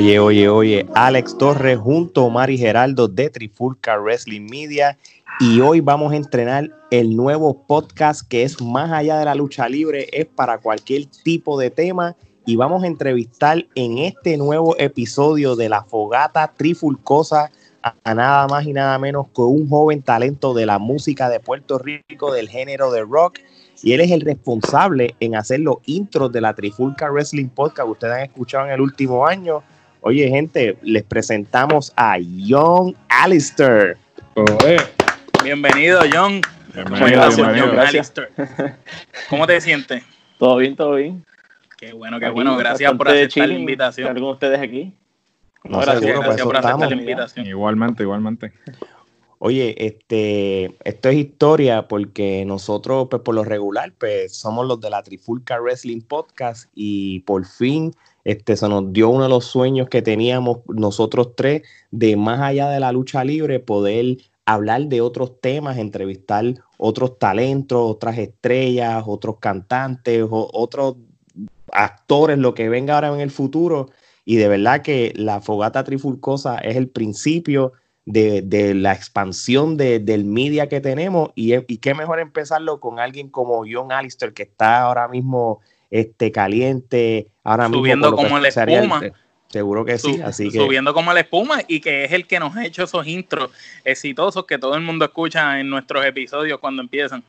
Oye, oye, oye, Alex Torres junto a Mari Geraldo de Trifulca Wrestling Media. Y hoy vamos a entrenar el nuevo podcast que es más allá de la lucha libre, es para cualquier tipo de tema. Y vamos a entrevistar en este nuevo episodio de la Fogata Trifulcosa a, nada más y nada menos que un joven talento de la música de Puerto Rico del género de rock. Y él es el responsable en hacer los intros de la Trifulca Wrestling Podcast que ustedes han escuchado en el último año. Oye, gente, les presentamos a Young Alistair. Oye, bienvenido, John. Bienvenido, Gracias, bienvenido. John Gracias. Alistair. ¿Cómo te sientes? Todo bien, todo bien. Qué bueno, qué Aquí, bueno. Gracias por aceptar la invitación. estar con ustedes aquí. No, gracias, seguro, Gracias por aceptar la invitación. Igualmente, igualmente. Oye, este, esto es historia porque nosotros, pues por lo regular, pues somos los de la Trifulca Wrestling Podcast y por fin, este, se nos dio uno de los sueños que teníamos nosotros tres de más allá de la lucha libre, poder hablar de otros temas, entrevistar otros talentos, otras estrellas, otros cantantes, otros actores, lo que venga ahora en el futuro. Y de verdad que la Fogata Trifulcosa es el principio de, de la expansión de- del media que tenemos y, y qué mejor empezarlo con alguien como John Alistair que está ahora mismo este, caliente, ahora mismo Subiendo como la espuma. seguro que sí, Sub- así que Subiendo como la espuma y que es el que nos ha hecho esos intros exitosos que todo el mundo escucha en nuestros episodios cuando empiezan.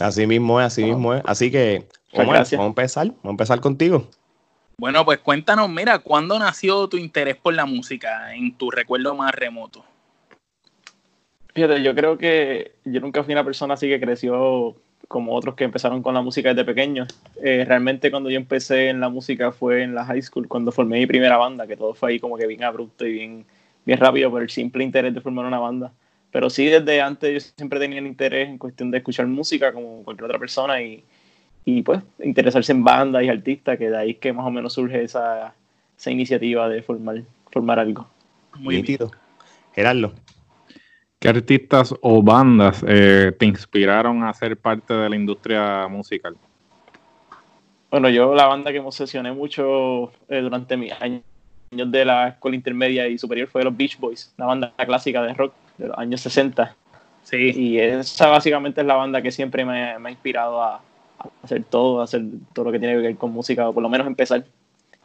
así mismo es, así mismo es. Así que, vamos a empezar, vamos a empezar contigo. Bueno, pues cuéntanos, mira, ¿cuándo nació tu interés por la música en tu recuerdo más remoto? Fíjate, yo creo que yo nunca fui una persona así que creció como otros que empezaron con la música desde pequeños. Eh, realmente cuando yo empecé en la música fue en la high school, cuando formé mi primera banda, que todo fue ahí como que bien abrupto y bien, bien rápido por el simple interés de formar una banda. Pero sí, desde antes yo siempre tenía el interés en cuestión de escuchar música como cualquier otra persona y, y pues interesarse en bandas y artistas, que de ahí es que más o menos surge esa, esa iniciativa de formar, formar algo. Muy bien. Gerardo. ¿Qué artistas o bandas eh, te inspiraron a ser parte de la industria musical? Bueno, yo la banda que me obsesioné mucho eh, durante mis años de la escuela intermedia y superior fue los Beach Boys, una banda clásica de rock de los años 60. Sí, Y esa básicamente es la banda que siempre me, me ha inspirado a, a hacer todo, a hacer todo lo que tiene que ver con música, o por lo menos empezar.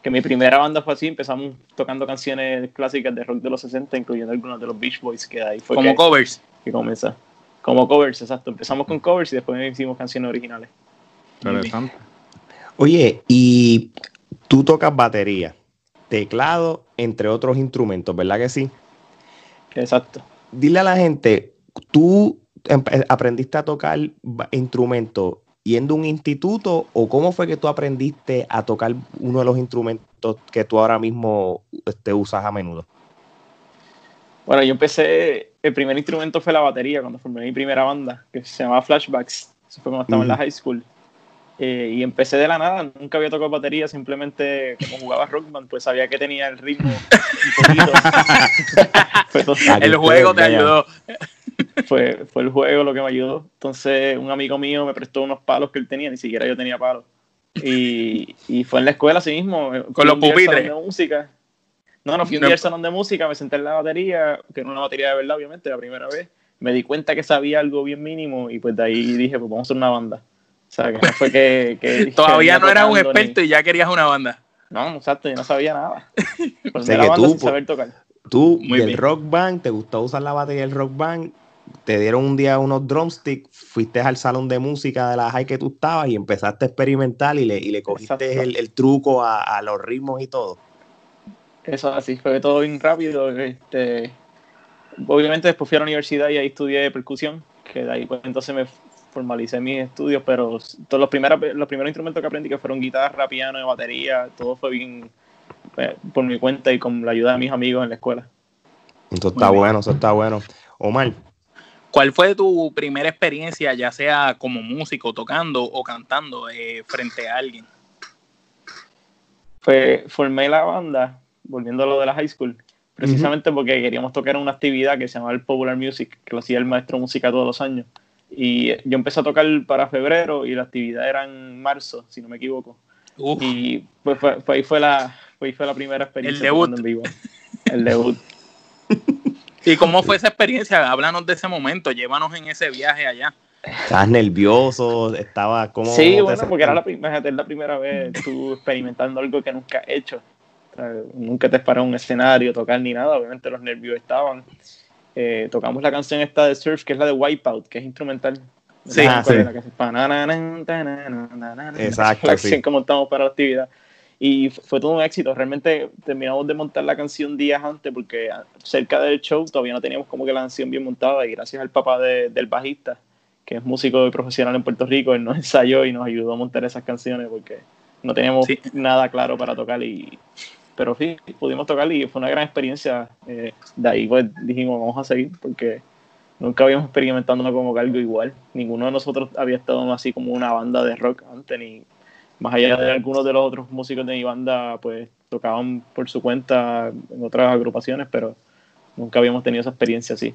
Que mi primera banda fue así, empezamos tocando canciones clásicas de rock de los 60, incluyendo algunas de los Beach Boys, que de ahí fue como que, covers. que comenzó. Como covers, exacto. Empezamos con covers y después hicimos canciones originales. Interesante. Oye, y tú tocas batería, teclado, entre otros instrumentos, ¿verdad que sí? Exacto. Dile a la gente, tú aprendiste a tocar instrumentos yendo a un instituto o cómo fue que tú aprendiste a tocar uno de los instrumentos que tú ahora mismo este, usas a menudo? Bueno, yo empecé, el primer instrumento fue la batería cuando formé mi primera banda, que se llamaba Flashbacks. Eso fue cuando estaba en la high school. Eh, y empecé de la nada, nunca había tocado batería, simplemente como jugaba rock band, pues sabía que tenía el ritmo un poquito. que El juego te ayudó. Fue, fue el juego lo que me ayudó. Entonces, un amigo mío me prestó unos palos que él tenía, ni siquiera yo tenía palos. Y, y fue en la escuela así mismo. eh, fui los pupitres. de música. No, no, fui un No. día al salón de música, me senté en la batería, que era una batería de verdad, obviamente, la primera vez. Me di cuenta que sabía algo bien mínimo y pues de ahí dije, pues vamos a hacer una banda. O sea, que no fue que... Todavía no eras un ni- experto y ya querías una banda. No, exacto, yo no sabía nada. Formé sea, la que banda tú, sin pues, saber tocar. Tú Muy bien. rock band, te gustó usar la batería del rock band, te dieron un día unos drumsticks, fuiste al salón de música de la high que tú estabas y empezaste a experimentar y le, y le cogiste el, el truco a, a los ritmos y todo. Eso así fue todo bien rápido. Este, obviamente después fui a la universidad y ahí estudié percusión, que de ahí pues entonces me formalicé mis estudios, pero todos los primeros, los primeros instrumentos que aprendí que fueron guitarra, piano y batería, todo fue bien eh, por mi cuenta y con la ayuda de mis amigos en la escuela. Eso está bueno, eso está bueno. Omar, ¿Cuál fue tu primera experiencia, ya sea como músico, tocando o cantando eh, frente a alguien? Fue, formé la banda, volviendo a lo de la high school, precisamente porque queríamos tocar en una actividad que se llamaba el Popular Music, que lo hacía el maestro de música todos los años. Y yo empecé a tocar para febrero y la actividad era en marzo, si no me equivoco. Y pues fue, ahí fue la, fue la primera experiencia. El debut. En vivo. El debut. ¿Y cómo fue esa experiencia? Háblanos de ese momento, llévanos en ese viaje allá. ¿Estabas nervioso? ¿Estaba como Sí, bueno, porque era la, la primera vez tú experimentando algo que nunca he hecho. nunca te has parado un escenario, tocar ni nada. Obviamente los nervios estaban. Eh, tocamos la canción esta de Surf, que es la de Wipeout, que es instrumental. Sí, ah, sí. Exacto, sí. que montamos para la actividad. Y fue todo un éxito. Realmente terminamos de montar la canción días antes porque cerca del show todavía no teníamos como que la canción bien montada y gracias al papá del bajista, que es músico y profesional en Puerto Rico, él nos ensayó y nos ayudó a montar esas canciones porque no teníamos nada claro para tocar y pero sí, pudimos tocar y fue una gran experiencia. Eh, de ahí pues dijimos, vamos a seguir porque nunca habíamos experimentado como algo igual. Ninguno de nosotros había estado así como una banda de rock antes, ni más allá de algunos de los otros músicos de mi banda, pues tocaban por su cuenta en otras agrupaciones, pero nunca habíamos tenido esa experiencia así.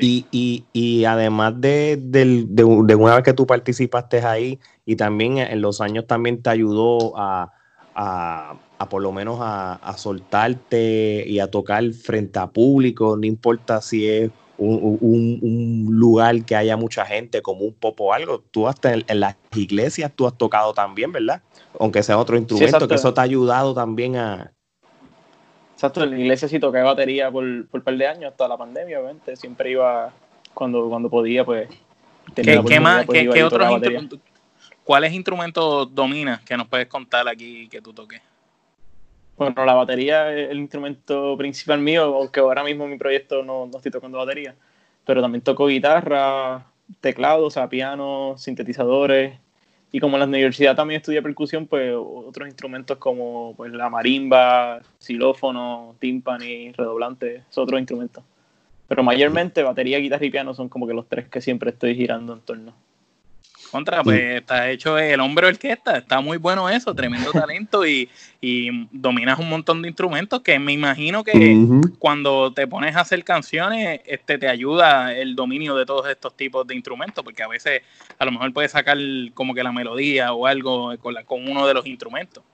Y, y, y además de, de, de, una vez que tú participaste ahí, y también en los años también te ayudó a, a, a por lo menos a, a, soltarte y a tocar frente a público, no importa si es un, un, un, lugar que haya mucha gente, como un pop o algo. Tú hasta en, las iglesias tú has tocado también, ¿verdad? Aunque sea otro instrumento, que eso te ha ayudado también a... Exacto, en la iglesia sí toqué batería por, por un par de años, hasta la pandemia, obviamente. Siempre iba, cuando, cuando podía, pues... ¿Qué, ¿qué más, pues, ¿qué, ¿qué otros instrumentos? ¿Cuáles instrumentos dominas que nos puedes contar aquí que tú toques? Bueno, la batería es el instrumento principal mío, aunque ahora mismo en mi proyecto no, no estoy tocando batería, pero también toco guitarra, teclado, o sea, piano, sintetizadores, y como en la universidad también estudié percusión, pues otros instrumentos como pues, la marimba, xilófono, timpani, redoblante, son otros instrumentos. Pero mayormente batería, guitarra y piano son como que los tres que siempre estoy girando en torno. Contra, pues está hecho el hombre orquesta, está muy bueno eso, tremendo talento y, y, dominas un montón de instrumentos que me imagino que cuando te pones a hacer canciones, este te ayuda el dominio de todos estos tipos de instrumentos, porque a veces a lo mejor puedes sacar como que la melodía o algo con, la, con uno de los instrumentos.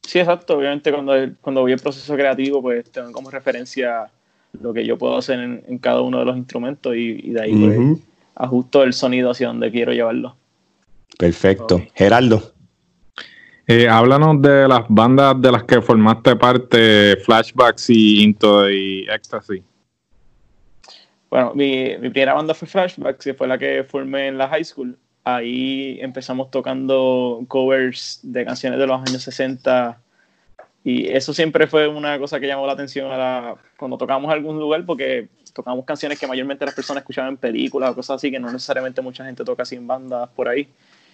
Sí, exacto. Obviamente cuando, cuando voy al proceso creativo, pues tengo como referencia lo que yo puedo hacer en, cada uno de los instrumentos y, de ahí pues ajusto el sonido hacia donde quiero llevarlo. Perfecto. Geraldo. Eh, háblanos de las bandas de las que formaste parte, Flashbacks y Into y Ecstasy. Bueno, mi, mi, primera banda fue Flashbacks, que fue la que formé en la high school. Ahí empezamos tocando covers de canciones de los años 60 y eso siempre fue una cosa que llamó la atención a la, cuando tocamos algún lugar porque tocamos canciones que mayormente las personas escuchaban en películas o cosas así, que no necesariamente mucha gente toca así en bandas por ahí.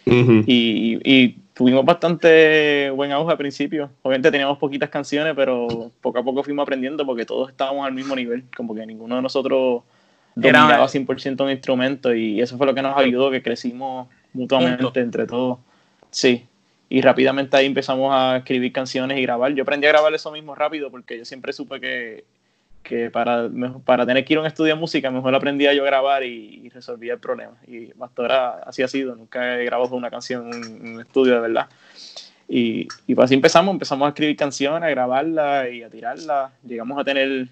y, y, tuvimos bastante buen auge al principio. Obviamente teníamos poquitas canciones, pero poco a poco fuimos aprendiendo porque todos estábamos al mismo nivel, como que ninguno de nosotros dominaba 100% un instrumento y eso fue lo que nos ayudó, que crecimos mutuamente entre todos. Sí, y rápidamente ahí empezamos a escribir canciones y grabar. Yo aprendí a grabar eso mismo rápido porque yo siempre supe que que para, para tener que ir a un estudio de música, mejor aprendía yo a grabar y, resolvía el problema. Y hasta ahora así ha sido, nunca he grabado una canción en un estudio de verdad. Y, y pues así empezamos, empezamos a escribir canciones, a grabarlas y a tirarlas. Llegamos a tener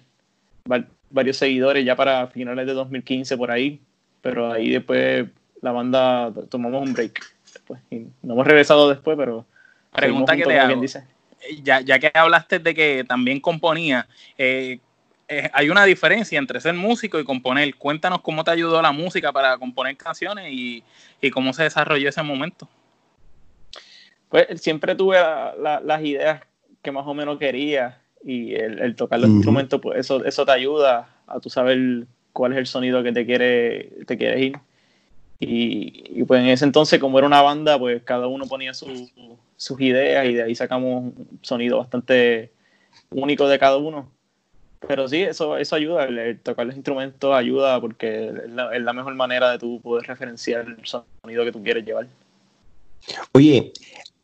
varios seguidores ya para finales de 2015 por ahí, pero ahí después la banda tomamos un break. Después, y no hemos regresado después, pero... Pregunta que te hago. Dice. Ya, ya que hablaste de que también componía, eh, eh, hay una diferencia entre ser músico y componer. Cuéntanos cómo te ayudó la música para componer canciones y, cómo se desarrolló ese momento. Pues siempre tuve las ideas que más o menos quería y el, tocar los instrumentos, pues eso, eso te ayuda a tú saber cuál es el sonido que te quiere te quieres ir. Y, pues en ese entonces, como era una banda, pues cada uno ponía sus ideas y de ahí sacamos un sonido bastante único de cada uno pero sí, eso, eso ayuda, el, tocar los instrumentos ayuda porque es la, mejor manera de tú poder referenciar el sonido que tú quieres llevar. Oye,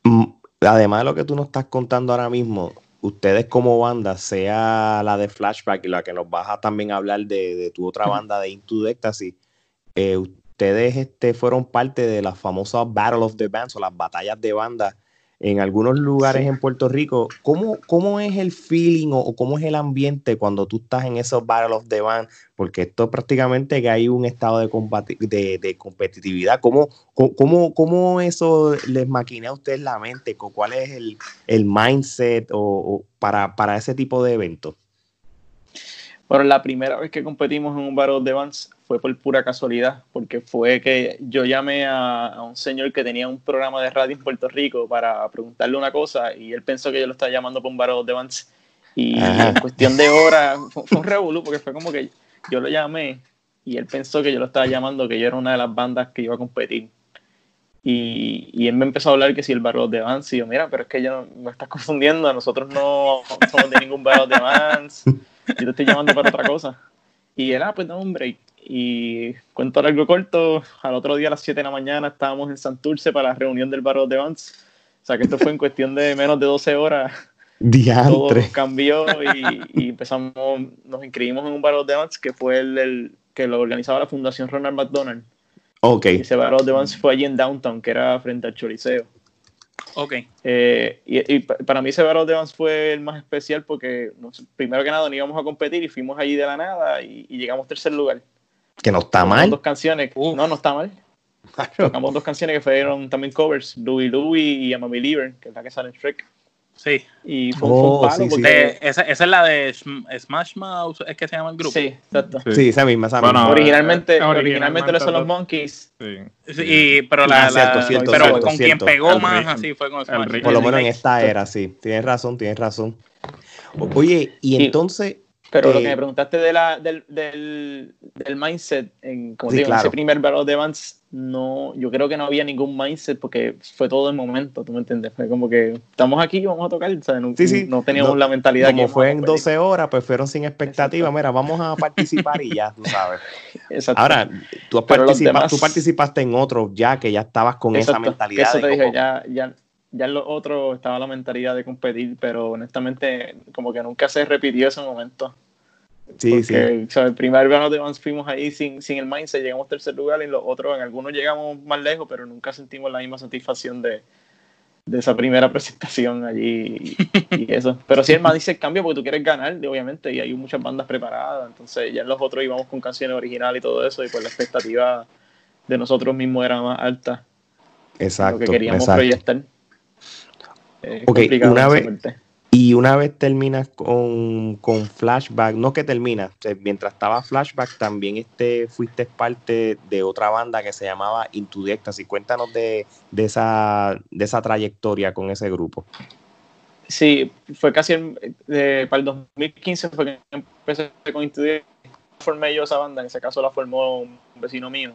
mm, además de lo que tú nos estás contando ahora mismo, ustedes como banda, sea la de Flashback y la que nos vas a también hablar de, tu otra banda de Into the Ecstasy, eh, ustedes este, fueron parte de las famosas Battle of the Bands o las batallas de banda en algunos lugares en Puerto Rico. ¿Cómo, ¿Cómo es el feeling o, cómo es el ambiente cuando tú estás en esos Battle of the Band? Porque esto prácticamente que hay un estado de, de, de competitividad. ¿Cómo, cómo, ¿Cómo, eso les maquina a ustedes la mente? ¿Cuál es el, el mindset o, para, para ese tipo de eventos? Bueno, la primera vez que competimos en un Battle de Bands fue por pura casualidad, porque fue que yo llamé a, un señor que tenía un programa de radio en Puerto Rico para preguntarle una cosa y él pensó que yo lo estaba llamando por un Battle de Bands y en cuestión de horas fue, un revolú porque fue como que yo lo llamé y él pensó que yo lo estaba llamando, que yo era una de las bandas que iba a competir. Y, y, él me empezó a hablar que si el Battle de Vans, y yo, mira, pero es que yo me estás confundiendo, nosotros no somos de ningún Battle de Vans yo te estoy llamando para otra cosa. Y él, ah, pues dame un break. Y cuento algo corto, al otro día a las 7 de la mañana estábamos en Santurce para la reunión del Barro de Vans. O sea que esto fue en cuestión de menos de 12 horas. Todo cambió y, empezamos, nos inscribimos en un Barro de Vans que fue el, que lo organizaba la Fundación Ronald McDonald. Ok. Y ese Barro de Vans fue allí en Downtown, que era frente al Choliseo. Ok. Eh, y, para mí ese Battle de Vans fue el más especial porque primero que nada no íbamos a competir y fuimos allí de la nada y, llegamos tercer lugar. Que no está mal. Dos canciones. No, no está mal. Tocamos dos canciones que fueron también covers, Louie Louie y I'm a Believer, que es la que sale en Shrek. Sí. Y fue, un oh, palo porque... esa, esa, es la de Smash Mouth, es que se llama el grupo. Sí, exacto. Sí, esa misma, esa misma. originalmente, originalmente, son los Monkeys. Sí. sí pero la, ah, pero con quien pegó más así fue con Smash. Por lo menos en esta era, sí. Tienes razón, tienes razón. Oye, y entonces pero lo que me preguntaste de la, del, del, del mindset, en, como digo, en ese primer Battle de Vans, no, yo creo que no había ningún mindset porque fue todo el momento, ¿tú me entiendes? Fue como que estamos aquí y vamos a tocar, ¿sabes? No, no teníamos la mentalidad como fue en 12 horas, pues fueron sin expectativa, mira, vamos a participar y ya, tú sabes. Exacto. Ahora, tú, has tú participaste en otros ya que ya estabas con esa mentalidad. Eso te dije, ya, ya, ya en los otros estaba la mentalidad de competir, pero honestamente como que nunca se repitió ese momento. Sí, sí. el primer verano de Vans fuimos ahí sin, sin el mindset, llegamos tercer lugar y los otros, en algunos llegamos más lejos, pero nunca sentimos la misma satisfacción de, de esa primera presentación allí y, eso. Pero sí el mindset cambia porque tú quieres ganar, obviamente, y hay muchas bandas preparadas, entonces ya en los otros íbamos con canciones originales y todo eso, y pues la expectativa de nosotros mismos era más alta. Exacto. Lo que queríamos proyectar. Ok, una vez, y una vez terminas con, Flashback, no que terminas, mientras estaba Flashback también este, fuiste parte de otra banda que se llamaba Into the Ecstasy. Cuéntanos de, esa, de esa trayectoria con ese grupo. Sí, fue casi para el 2015 fue que empecé con Into the Formé yo esa banda, en ese caso la formó un vecino mío.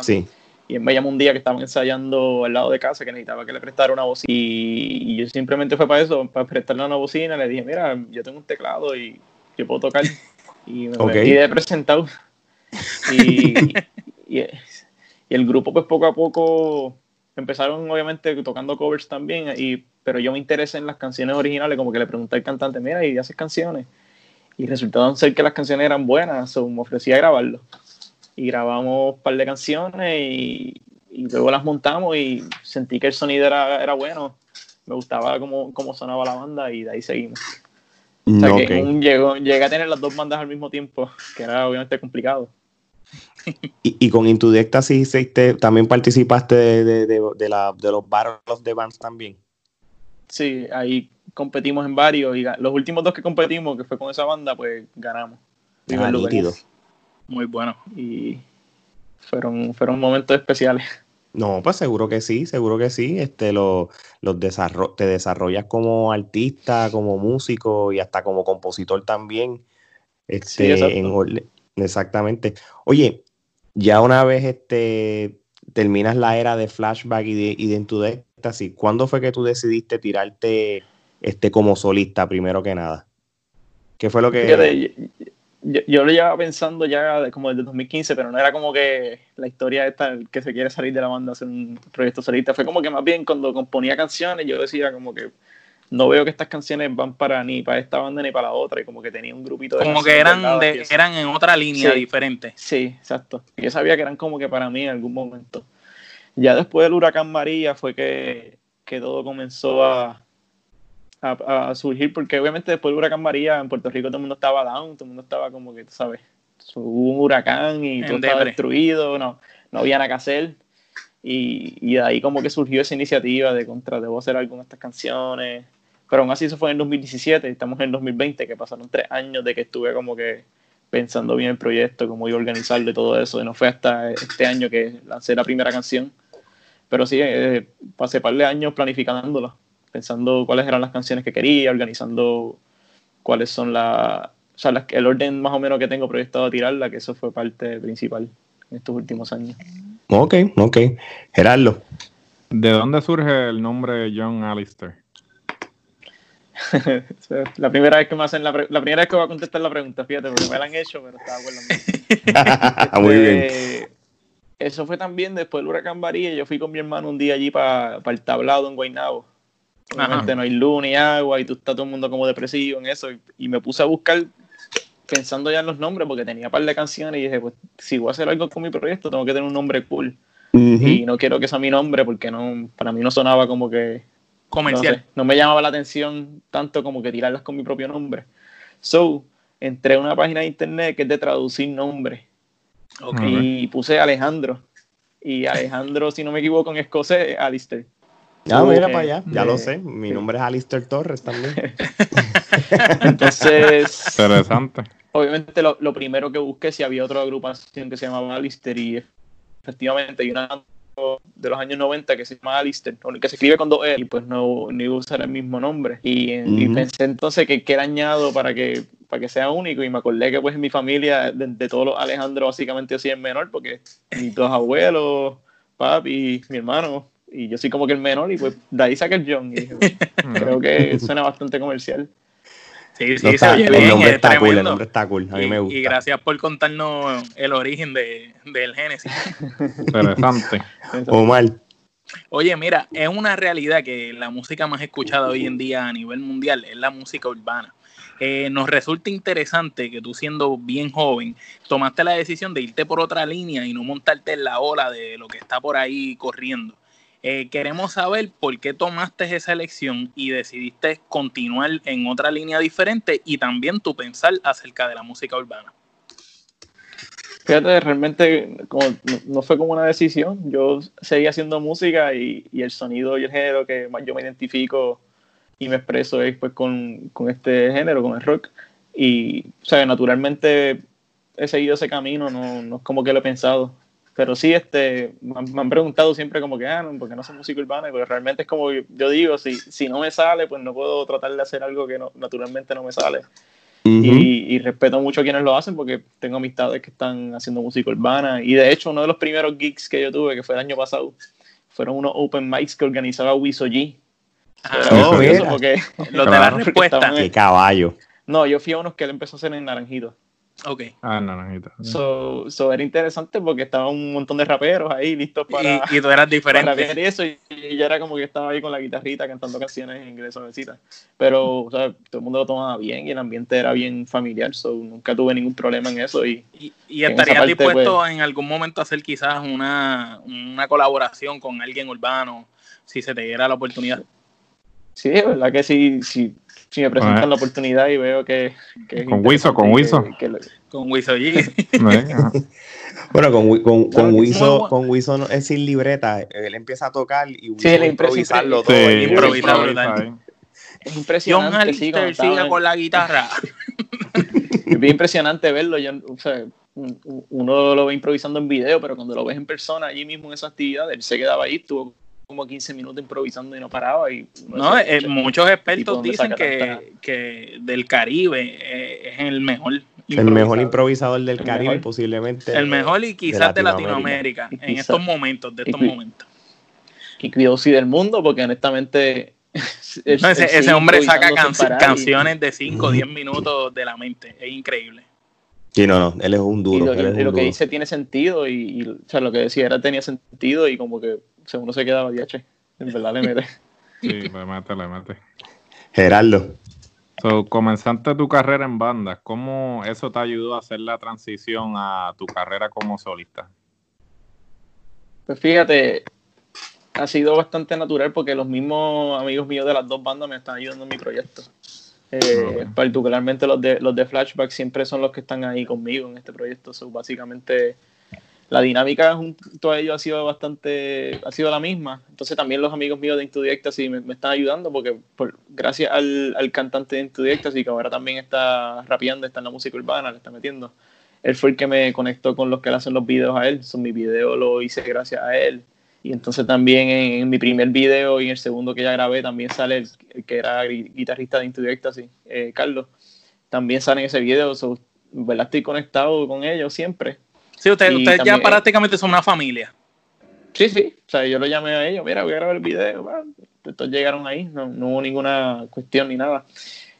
sí y me llamó un día que estaban ensayando al lado de casa que necesitaba que le prestara una bocina. Y, yo simplemente fue para eso, para prestarle una bocina, le dije, mira, yo tengo un teclado y yo puedo tocar y me okay. metí de presentado y, y, el grupo pues poco a poco empezaron obviamente tocando covers también. Y pero yo me interesé en las canciones originales como que le pregunté al cantante, mira, ¿y haces canciones? Y resultaron ser que las canciones eran buenas, o me ofrecía grabarlo y grabamos un par de canciones y, luego las montamos y sentí que el sonido era, era bueno. Me gustaba cómo, cómo, sonaba la banda y de ahí seguimos. O sea que llegó, llegué a tener las dos bandas al mismo tiempo, que era obviamente complicado. Y, y con Intudecta sí también participaste de, de, de, la, de los battles de bands también. Sí, ahí competimos en varios y los últimos dos que competimos, que fue con esa banda, pues ganamos. Ah, muy bueno. Y fueron, fueron momentos especiales. No, pues seguro que sí, seguro que sí. Este, lo, los te desarrollas como artista, como músico y hasta como compositor también. Este, exactamente. Oye, ya una vez este, terminas la era de flashback y de, y de ¿cuándo fue que tú decidiste tirarte este, como solista primero que nada? ¿Qué fue lo que yo, lo llevaba pensando ya como desde 2015, pero no era como que la historia esta, que se quiere salir de la banda, hacer un proyecto solista. Fue como que más bien cuando componía canciones, yo decía como que no veo que estas canciones van para ni para esta banda ni para la otra y como que tenía un grupito de como que eran de, eran en otra línea diferente. Sí exacto. Yo sabía que eran como que para mí en algún momento. Ya después del huracán María fue que, que todo comenzó a, a, surgir porque obviamente después del huracán María en Puerto Rico todo el mundo estaba down todo el mundo estaba como que tú sabes hubo un huracán y todo estaba destruido no no había nada que hacer y, y de ahí como que surgió esa iniciativa de contra debo hacer con estas canciones pero aún así eso fue en 2017, estamos en 2020, que pasaron tres años de que estuve como que pensando bien el proyecto, cómo iba a organizarlo y todo eso. Y no fue hasta este año que lancé la primera canción. Pero sí, eh, pasé par de años planificándolo, pensando cuáles eran las canciones que quería, organizando cuáles son las... O sea, el orden más o menos que tengo proyectado a tirarla, que eso fue parte principal en estos últimos años. Ok, ok. Gerardo. ¿De dónde surge el nombre John Alistair? la primera vez que me hacen la, la, primera vez que voy a contestar la pregunta, fíjate, porque me la han hecho, pero estaba bueno. Muy bien. Este, eso fue también después del huracán María. Yo fui con mi hermano un día allí para el tablado en Guaynabo. Obviamente no hay luz ni agua y tú estás todo el mundo como depresivo en eso. Y, me puse a buscar pensando ya en los nombres porque tenía un par de canciones y dije, pues si voy a hacer algo con mi proyecto tengo que tener un nombre cool. Y no quiero que sea mi nombre porque no para mí no sonaba como que comercial. No, me llamaba la atención tanto como que tirarlas con mi propio nombre. So, entré a una página de internet que es de traducir nombres. Y puse Alejandro. Y Alejandro, si no me equivoco, en escocés es Alistair. Ya, mira para allá, ya lo sé. Mi nombre es Alistair Torres también. Entonces. Interesante. Obviamente, lo, lo, primero que busqué si había otra agrupación que se llamaba Alistair y efectivamente hay una de los años 90 que se llama Alistair, que se escribe con dos E, y pues no, ni iba a usar el mismo nombre. Y, pensé entonces que, que, era añado para que, para que sea único, y me acordé que pues en mi familia, de, todos los Alejandro, básicamente yo soy el menor, porque mis dos abuelos, papi, mi hermano, y yo soy como que el menor, y pues de ahí saqué el John, y creo que suena bastante comercial. Sí, sí, el nombre está cool, el nombre está cool, a mí me gusta. Y gracias por contarnos el origen de, del Génesis. Interesante. Omar. Oye, mira, es una realidad que la música más escuchada hoy en día a nivel mundial es la música urbana. Eh, nos resulta interesante que tú siendo bien joven tomaste la decisión de irte por otra línea y no montarte en la ola de lo que está por ahí corriendo. Eh, queremos saber por qué tomaste esa elección y decidiste continuar en otra línea diferente y también tu pensar acerca de la música urbana. Fíjate, realmente no, fue como una decisión. Yo seguía haciendo música y, el sonido y el género que más yo me identifico y me expreso es pues con, este género, con el rock. Y, o sea, naturalmente he seguido ese camino, no, no es como que lo he pensado pero sí, este, me han, preguntado siempre como que, ah, no, porque no soy músico urbano, porque realmente es como yo digo, si, si no me sale, pues no puedo tratar de hacer algo que no, naturalmente no me sale. y, respeto mucho a quienes lo hacen porque tengo amistades que están haciendo música urbana. Y de hecho, uno de los primeros gigs que yo tuve, que fue el año pasado, fueron unos open mics que organizaba Wiso G. Ah, oh, porque, Los de la respuesta. Qué caballo. No, yo fui a unos que él empezó a hacer en Naranjito. Ok. Ah, naranjita. So, so, era interesante porque estaba un montón de raperos ahí listos para. Y, tú eras diferente. y eso, y, yo era como que estaba ahí con la guitarrita cantando canciones en inglés suavecita. Pero, o sea, todo el mundo lo tomaba bien y el ambiente era bien familiar, so nunca tuve ningún problema en eso. Y, y, estarías dispuesto pues en algún momento a hacer quizás una, una colaboración con alguien urbano si se te diera la oportunidad. Sí, es verdad que sí, sí si me presentan la oportunidad y veo que, con Wiso con Wiso con Wiso bueno con, con, con Wiso con Wiso no, es sin libreta él empieza a tocar y Wiso sí, improvisarlo todo sí, improvisar es impresionante sí, sigue con la guitarra. Es bien impresionante verlo yo, o sea, uno lo ve improvisando en video pero cuando lo ves en persona allí mismo en esa actividad él se quedaba ahí tuvo como 15 minutos improvisando y no paraba. Y no, eh, muchos expertos dicen que, que, del Caribe eh, es el mejor. El mejor improvisador del Caribe, posiblemente. El mejor y quizás de Latinoamérica, en estos momentos, de estos momentos. Y cuidado sí del mundo, porque honestamente. ese, hombre saca canciones de 5 o 10 minutos de la mente, es increíble. Sí, no, no, él es un duro. Y lo, que dice tiene sentido, y, o sea, lo que decía era tenía sentido, y como que uno se quedaba, che, en verdad le mete. sí, le mete, le mete. Gerardo. So, comenzaste tu carrera en bandas, ¿cómo eso te ayudó a hacer la transición a tu carrera como solista? Pues fíjate, ha sido bastante natural porque los mismos amigos míos de las dos bandas me están ayudando en mi proyecto. Eh, particularmente los de, los de Flashback siempre son los que están ahí conmigo en este proyecto. So, básicamente la dinámica junto a ellos ha sido bastante, ha sido la misma. Entonces también los amigos míos de Into the Ecstasy me, están ayudando porque por, gracias al, cantante de Into the Ecstasy, que ahora también está rapeando, está en la música urbana, le está metiendo. Él fue el que me conectó con los que le hacen los videos a él. Son mi video lo hice gracias a él. Y entonces también en, mi primer video y en el segundo que ya grabé también sale el, que era guitarrista de Into the Ecstasy, eh, Carlos. También sale en ese video. So, ¿verdad? Estoy conectado con ellos siempre Sí, ustedes usted ya prácticamente son una familia. Sí, sí. O sea, yo lo llamé a ellos, mira, voy a grabar el video. estos llegaron ahí, no, hubo ninguna cuestión ni nada.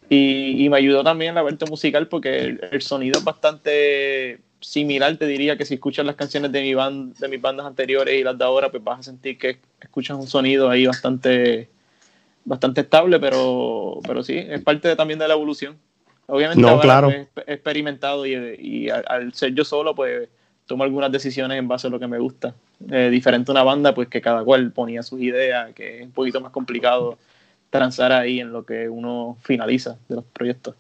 Y, me ayudó también la parte musical porque el, sonido es bastante similar, te diría que si escuchas las canciones de, mi band, de mis bandas anteriores y las de ahora, pues vas a sentir que escuchas un sonido ahí bastante, bastante estable, pero, pero sí, es parte también de la evolución. Obviamente no, claro. he, experimentado y, y al, ser yo solo, pues tomo algunas decisiones en base a lo que me gusta. Eh, diferente a una banda, pues que cada cual ponía sus ideas, que es un poquito más complicado transar ahí en lo que uno finaliza de los proyectos.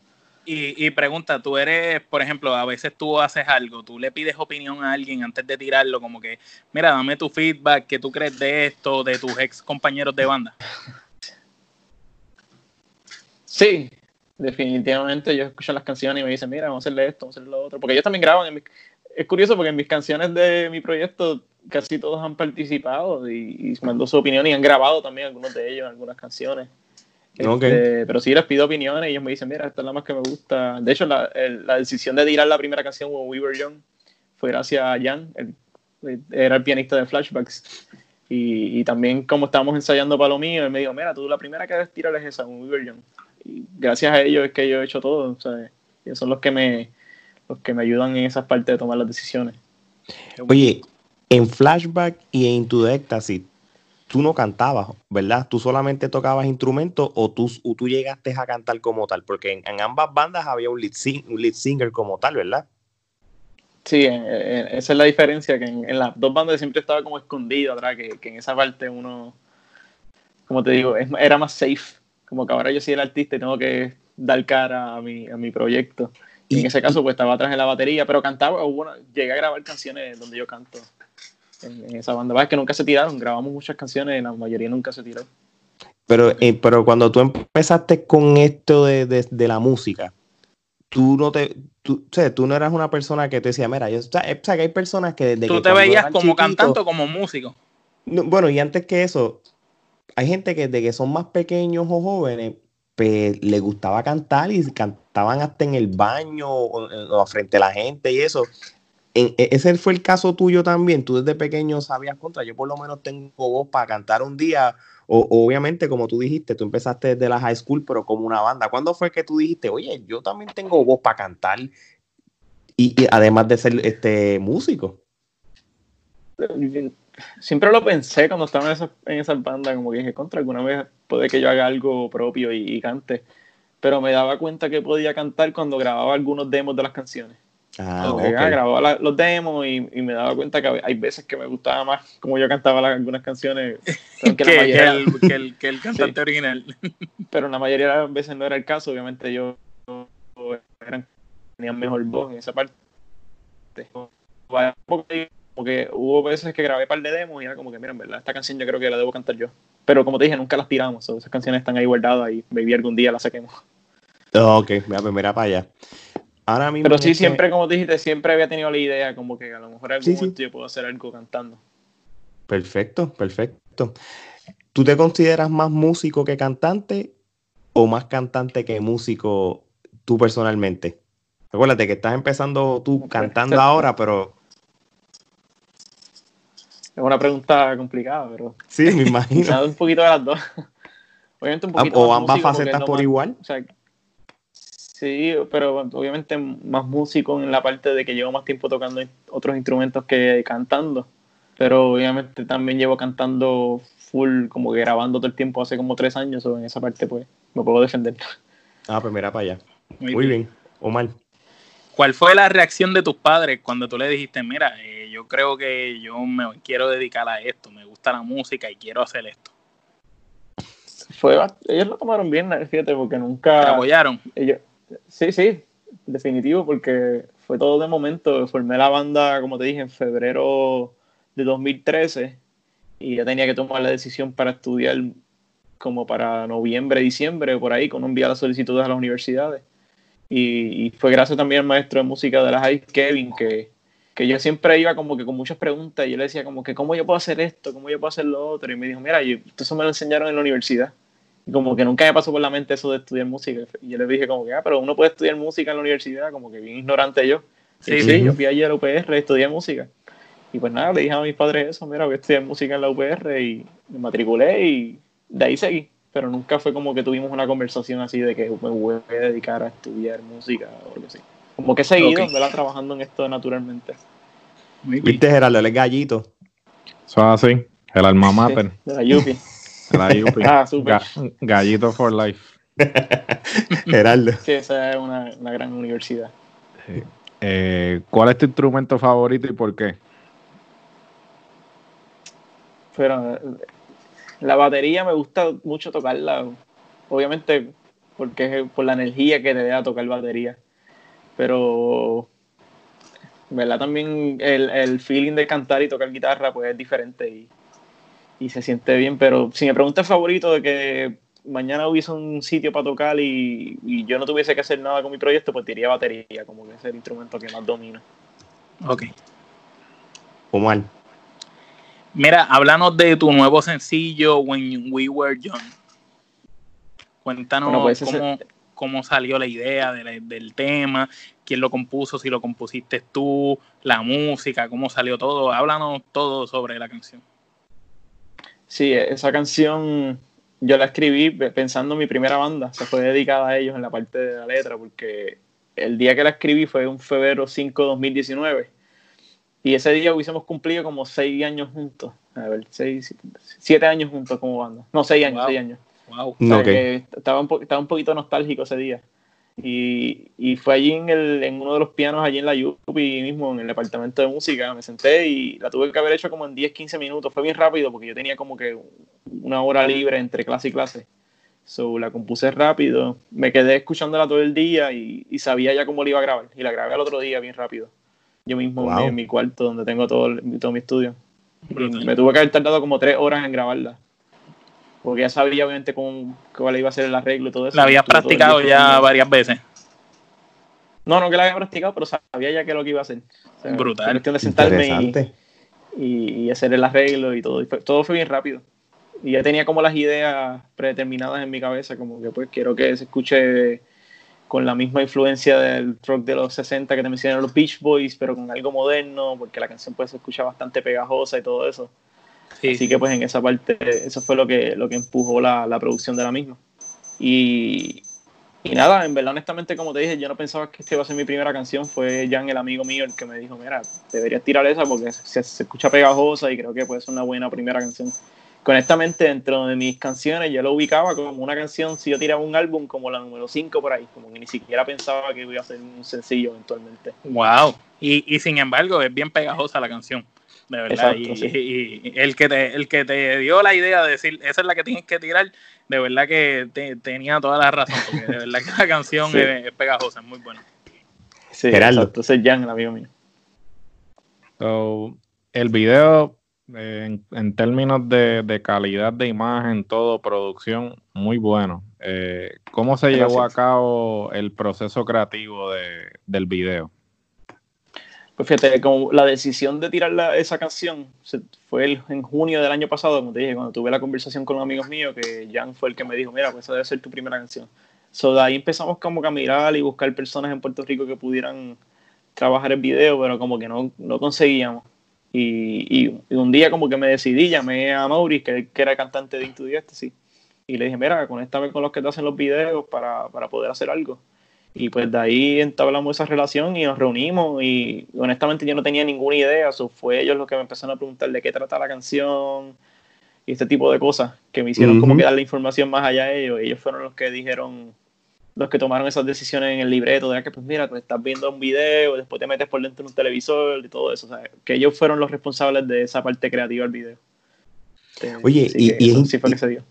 Y, y, pregunta, tú eres, por ejemplo, a veces tú haces algo, tú le pides opinión a alguien antes de tirarlo, como que, mira, dame tu feedback, ¿qué tú crees de esto, de tus ex compañeros de banda? Sí, definitivamente yo escucho las canciones y me dicen, mira, vamos a hacerle esto, vamos a hacerle lo otro, porque ellos también graban en mi, es curioso porque en mis canciones de mi proyecto casi todos han participado y, y mandó su opinión y han grabado también algunos de ellos, algunas canciones. Este, pero sí les pido opiniones y ellos me dicen, mira, esta es la más que me gusta. De hecho, la, la decisión de tirar la primera canción, When We Were Young, fue gracias a Jan, era el pianista de Flashbacks. Y, y, también como estábamos ensayando para lo mío, él me dijo, mira, tú la primera que debes tirar es esa, When We Were Young. Y gracias a ellos es que yo he hecho todo. Sea, ellos son los que me, los que me ayudan en esas partes de tomar las decisiones. Oye, en Flashback y en Into the Ecstasy, tú no cantabas, ¿verdad? Tú solamente tocabas instrumentos o tú, tú llegaste a cantar como tal, porque en, ambas bandas había un lead, un lead, singer como tal, ¿verdad? Sí, esa es la diferencia, que en, las dos bandas siempre estaba como escondido atrás, que, que en esa parte uno, como te digo, era más safe, como que ahora yo soy el artista y tengo que dar cara a mi, a mi proyecto. Y en ese caso, pues estaba atrás de la batería, pero cantaba, bueno, llegué a grabar canciones donde yo canto en, esa banda. Es que nunca se tiraron, grabamos muchas canciones, la mayoría nunca se tiró. Pero, eh, pero cuando tú empezaste con esto de, de, la música, tú no te, tú, o sea, tú no eras una persona que te decía, mira, yo, o sea, que hay personas que desde tú te veías como cantante o como músico. bueno, y antes que eso, hay gente que desde que son más pequeños o jóvenes, pues le gustaba cantar y cantaban hasta en el baño o, frente a la gente y eso. E, ese fue el caso tuyo también. Tú desde pequeño sabías contra. Yo por lo menos tengo voz para cantar un día. O, obviamente, como tú dijiste, tú empezaste desde la high school, pero como una banda. ¿Cuándo fue que tú dijiste, oye, yo también tengo voz para cantar? Y, además de ser este músico siempre lo pensé cuando estaba en esa, en esa banda, como dije, contra, alguna vez puede que yo haga algo propio y, cante. Pero me daba cuenta que podía cantar cuando grababa algunos demos de las canciones. Ah, okay. grababa los demos y, y, me daba cuenta que hay veces que me gustaba más como yo cantaba algunas canciones que, que, el, que, el, que, el, cantante original. Pero la mayoría de las veces no era el caso, obviamente yo eran, tenían mejor voz en esa parte que hubo veces que grabé un par de demos y era como que, mira, en verdad, esta canción yo creo que la debo cantar yo. Pero como te dije, nunca las tiramos. esas canciones están ahí guardadas y maybe algún día las saquemos. ok, pues mira para allá. Ahora mismo Pero sí, siempre, como dijiste, siempre había tenido la idea como que a lo mejor algún momento yo puedo hacer algo cantando. Perfecto, perfecto. ¿Tú te consideras más músico que cantante o más cantante que músico tú personalmente? Recuérdate que estás empezando tú cantando ahora, pero es una pregunta complicada, pero. Sí, me imagino. un poquito de las dos. Obviamente un poquito O ambas facetas por igual. sí, pero obviamente más músico en la parte de que llevo más tiempo tocando otros instrumentos que cantando. Pero obviamente también llevo cantando full, como que grabando todo el tiempo hace como tres años, o en esa parte, pues me puedo defender. Ah, pues mira para allá. Muy, bien. Omar. ¿Cuál fue la reacción de tus padres cuando tú le dijiste, mira, eh, yo creo que yo me quiero dedicar a esto, me gusta la música y quiero hacer esto? Fue, ellos lo tomaron bien, fíjate, porque nunca... ¿Te apoyaron? Ellos, sí, sí, definitivo, porque fue todo de momento. Formé la banda, como te dije, en febrero de 2013 y ya tenía que tomar la decisión para estudiar como para noviembre, diciembre, por ahí, cuando enviar las solicitudes a las universidades. Y, fue gracias también al maestro de música de la high, Kevin, que, que yo siempre iba como que con muchas preguntas y yo le decía como que, ¿cómo yo puedo hacer esto? ¿Cómo yo puedo hacer lo otro? Y me dijo, mira, yo, eso me lo enseñaron en la universidad. Y como que nunca me pasó por la mente eso de estudiar música. Y yo le dije como que, ah, pero uno puede estudiar música en la universidad, como que bien ignorante yo. Sí, sí, yo fui allí a la UPR, estudié música. Y pues nada, le dije a mis padres eso, mira, voy a estudiar música en la UPR y me matriculé y de ahí seguí. Pero nunca fue como que tuvimos una conversación así de que me voy a dedicar a estudiar música o algo así. Como que he seguido, ¿verdad? Trabajando en esto naturalmente. ¿Viste, Gerardo? El gallito. Eso es así, el alma mater. de la Yupi. La Yupi. ah, súper. gallito for life. Gerardo. Sí, esa es una, una gran universidad. Eh, ¿Cuál es tu instrumento favorito y por qué? Pero la batería me gusta mucho tocarla, obviamente porque es por la energía que te da tocar batería, pero verdad también el, el, feeling de cantar y tocar guitarra pues es diferente y, y se siente bien, pero si me preguntas favorito de que mañana hubiese un sitio para tocar y, y, yo no tuviese que hacer nada con mi proyecto, pues diría batería, como que es el instrumento que más domina. Ok. Omar. Mira, háblanos de tu nuevo sencillo, When We Were Young. Cuéntanos pues cómo, salió la idea del tema, quién lo compuso, si lo compusiste tú, la música, cómo salió todo. Háblanos todo sobre la canción. Sí, esa canción yo la escribí pensando en mi primera banda. Se fue dedicada a ellos en la parte de la letra, porque el día que la escribí fue un febrero 5 de 2019 y ese día hubiésemos cumplido como seis años juntos. A ver, seis, siete años juntos como banda. No, seis años, seis años. Wow. estaba, un estaba un poquito nostálgico ese día. Y, y, fue allí en, el, en uno de los pianos, allí en la Yupi mismo, en el departamento de música. Me senté y la tuve que haber hecho como en 10, 15 minutos. Fue bien rápido porque yo tenía como que una hora libre entre clase y clase. So, la compuse rápido. Me quedé escuchándola todo el día y, y sabía ya cómo la iba a grabar. Y la grabé al otro día bien rápido yo mismo en mi cuarto donde tengo todo, todo mi estudio. me tuve que haber tardado como tres horas en grabarla. Porque ya sabía obviamente cómo, cuál iba a ser el arreglo y todo eso. La habías practicado ya varias veces. No, no que la había practicado, pero sabía ya qué es lo que iba a hacer. Brutal. cuestión de sentarme y, y, hacer el arreglo y todo. Y todo fue bien rápido. Y ya tenía como las ideas predeterminadas en mi cabeza, como que pues quiero que se escuche con la misma influencia del rock de los 60 que te mencionaron los Beach Boys, pero con algo moderno, porque la canción pues se escucha bastante pegajosa y todo eso. Así que pues en esa parte, eso fue lo que, lo que empujó la, la producción de la misma. Y, y, nada, en verdad, honestamente, como te dije, yo no pensaba que esta iba a ser mi primera canción. Fue Jan, el amigo mío, el que me dijo, mira, deberías tirar esa porque se, se escucha pegajosa y creo que puede ser una buena primera canción honestamente dentro de mis canciones yo lo ubicaba como una canción, si yo tiraba un álbum como la número 5 por ahí, como que ni siquiera pensaba que iba a ser un sencillo eventualmente. Wow, y, y sin embargo es bien pegajosa la canción, de verdad. y, el, que te, el que te dio la idea de decir, esa es la que tienes que tirar, de verdad que tenía toda la razón, porque de verdad que la canción es, pegajosa, es muy buena. Sí, entonces Jan, el amigo mío. el video en, términos de, calidad de imagen, todo, producción, muy bueno. Eh, ¿Cómo se llevó a cabo el proceso creativo del video? Pues fíjate, como la decisión de tirar esa canción fue en junio del año pasado, como te dije, cuando tuve la conversación con amigos míos, que Jan fue el que me dijo, mira, pues esa debe ser tu primera canción. So, de ahí empezamos como a mirar y buscar personas en Puerto Rico que pudieran trabajar el video, pero como que no, no conseguíamos. Y, un día como que me decidí, llamé a Maurice, que, que era cantante de Into sí y le dije, mira, conéctame con los que te hacen los videos para, para poder hacer algo. Y pues de ahí entablamos esa relación y nos reunimos y honestamente yo no tenía ninguna idea, eso fue ellos los que me empezaron a preguntar de qué trata la canción, y este tipo de cosas que me hicieron como que dar la información más allá de ellos. Ellos fueron los que dijeron, los que tomaron esas decisiones en el libreto, de que pues mira, pues estás viendo un video, después te metes por dentro de un televisor y todo eso. O sea, que ellos fueron los responsables de esa parte creativa del video. Oye, y, y, sí fue que se dio.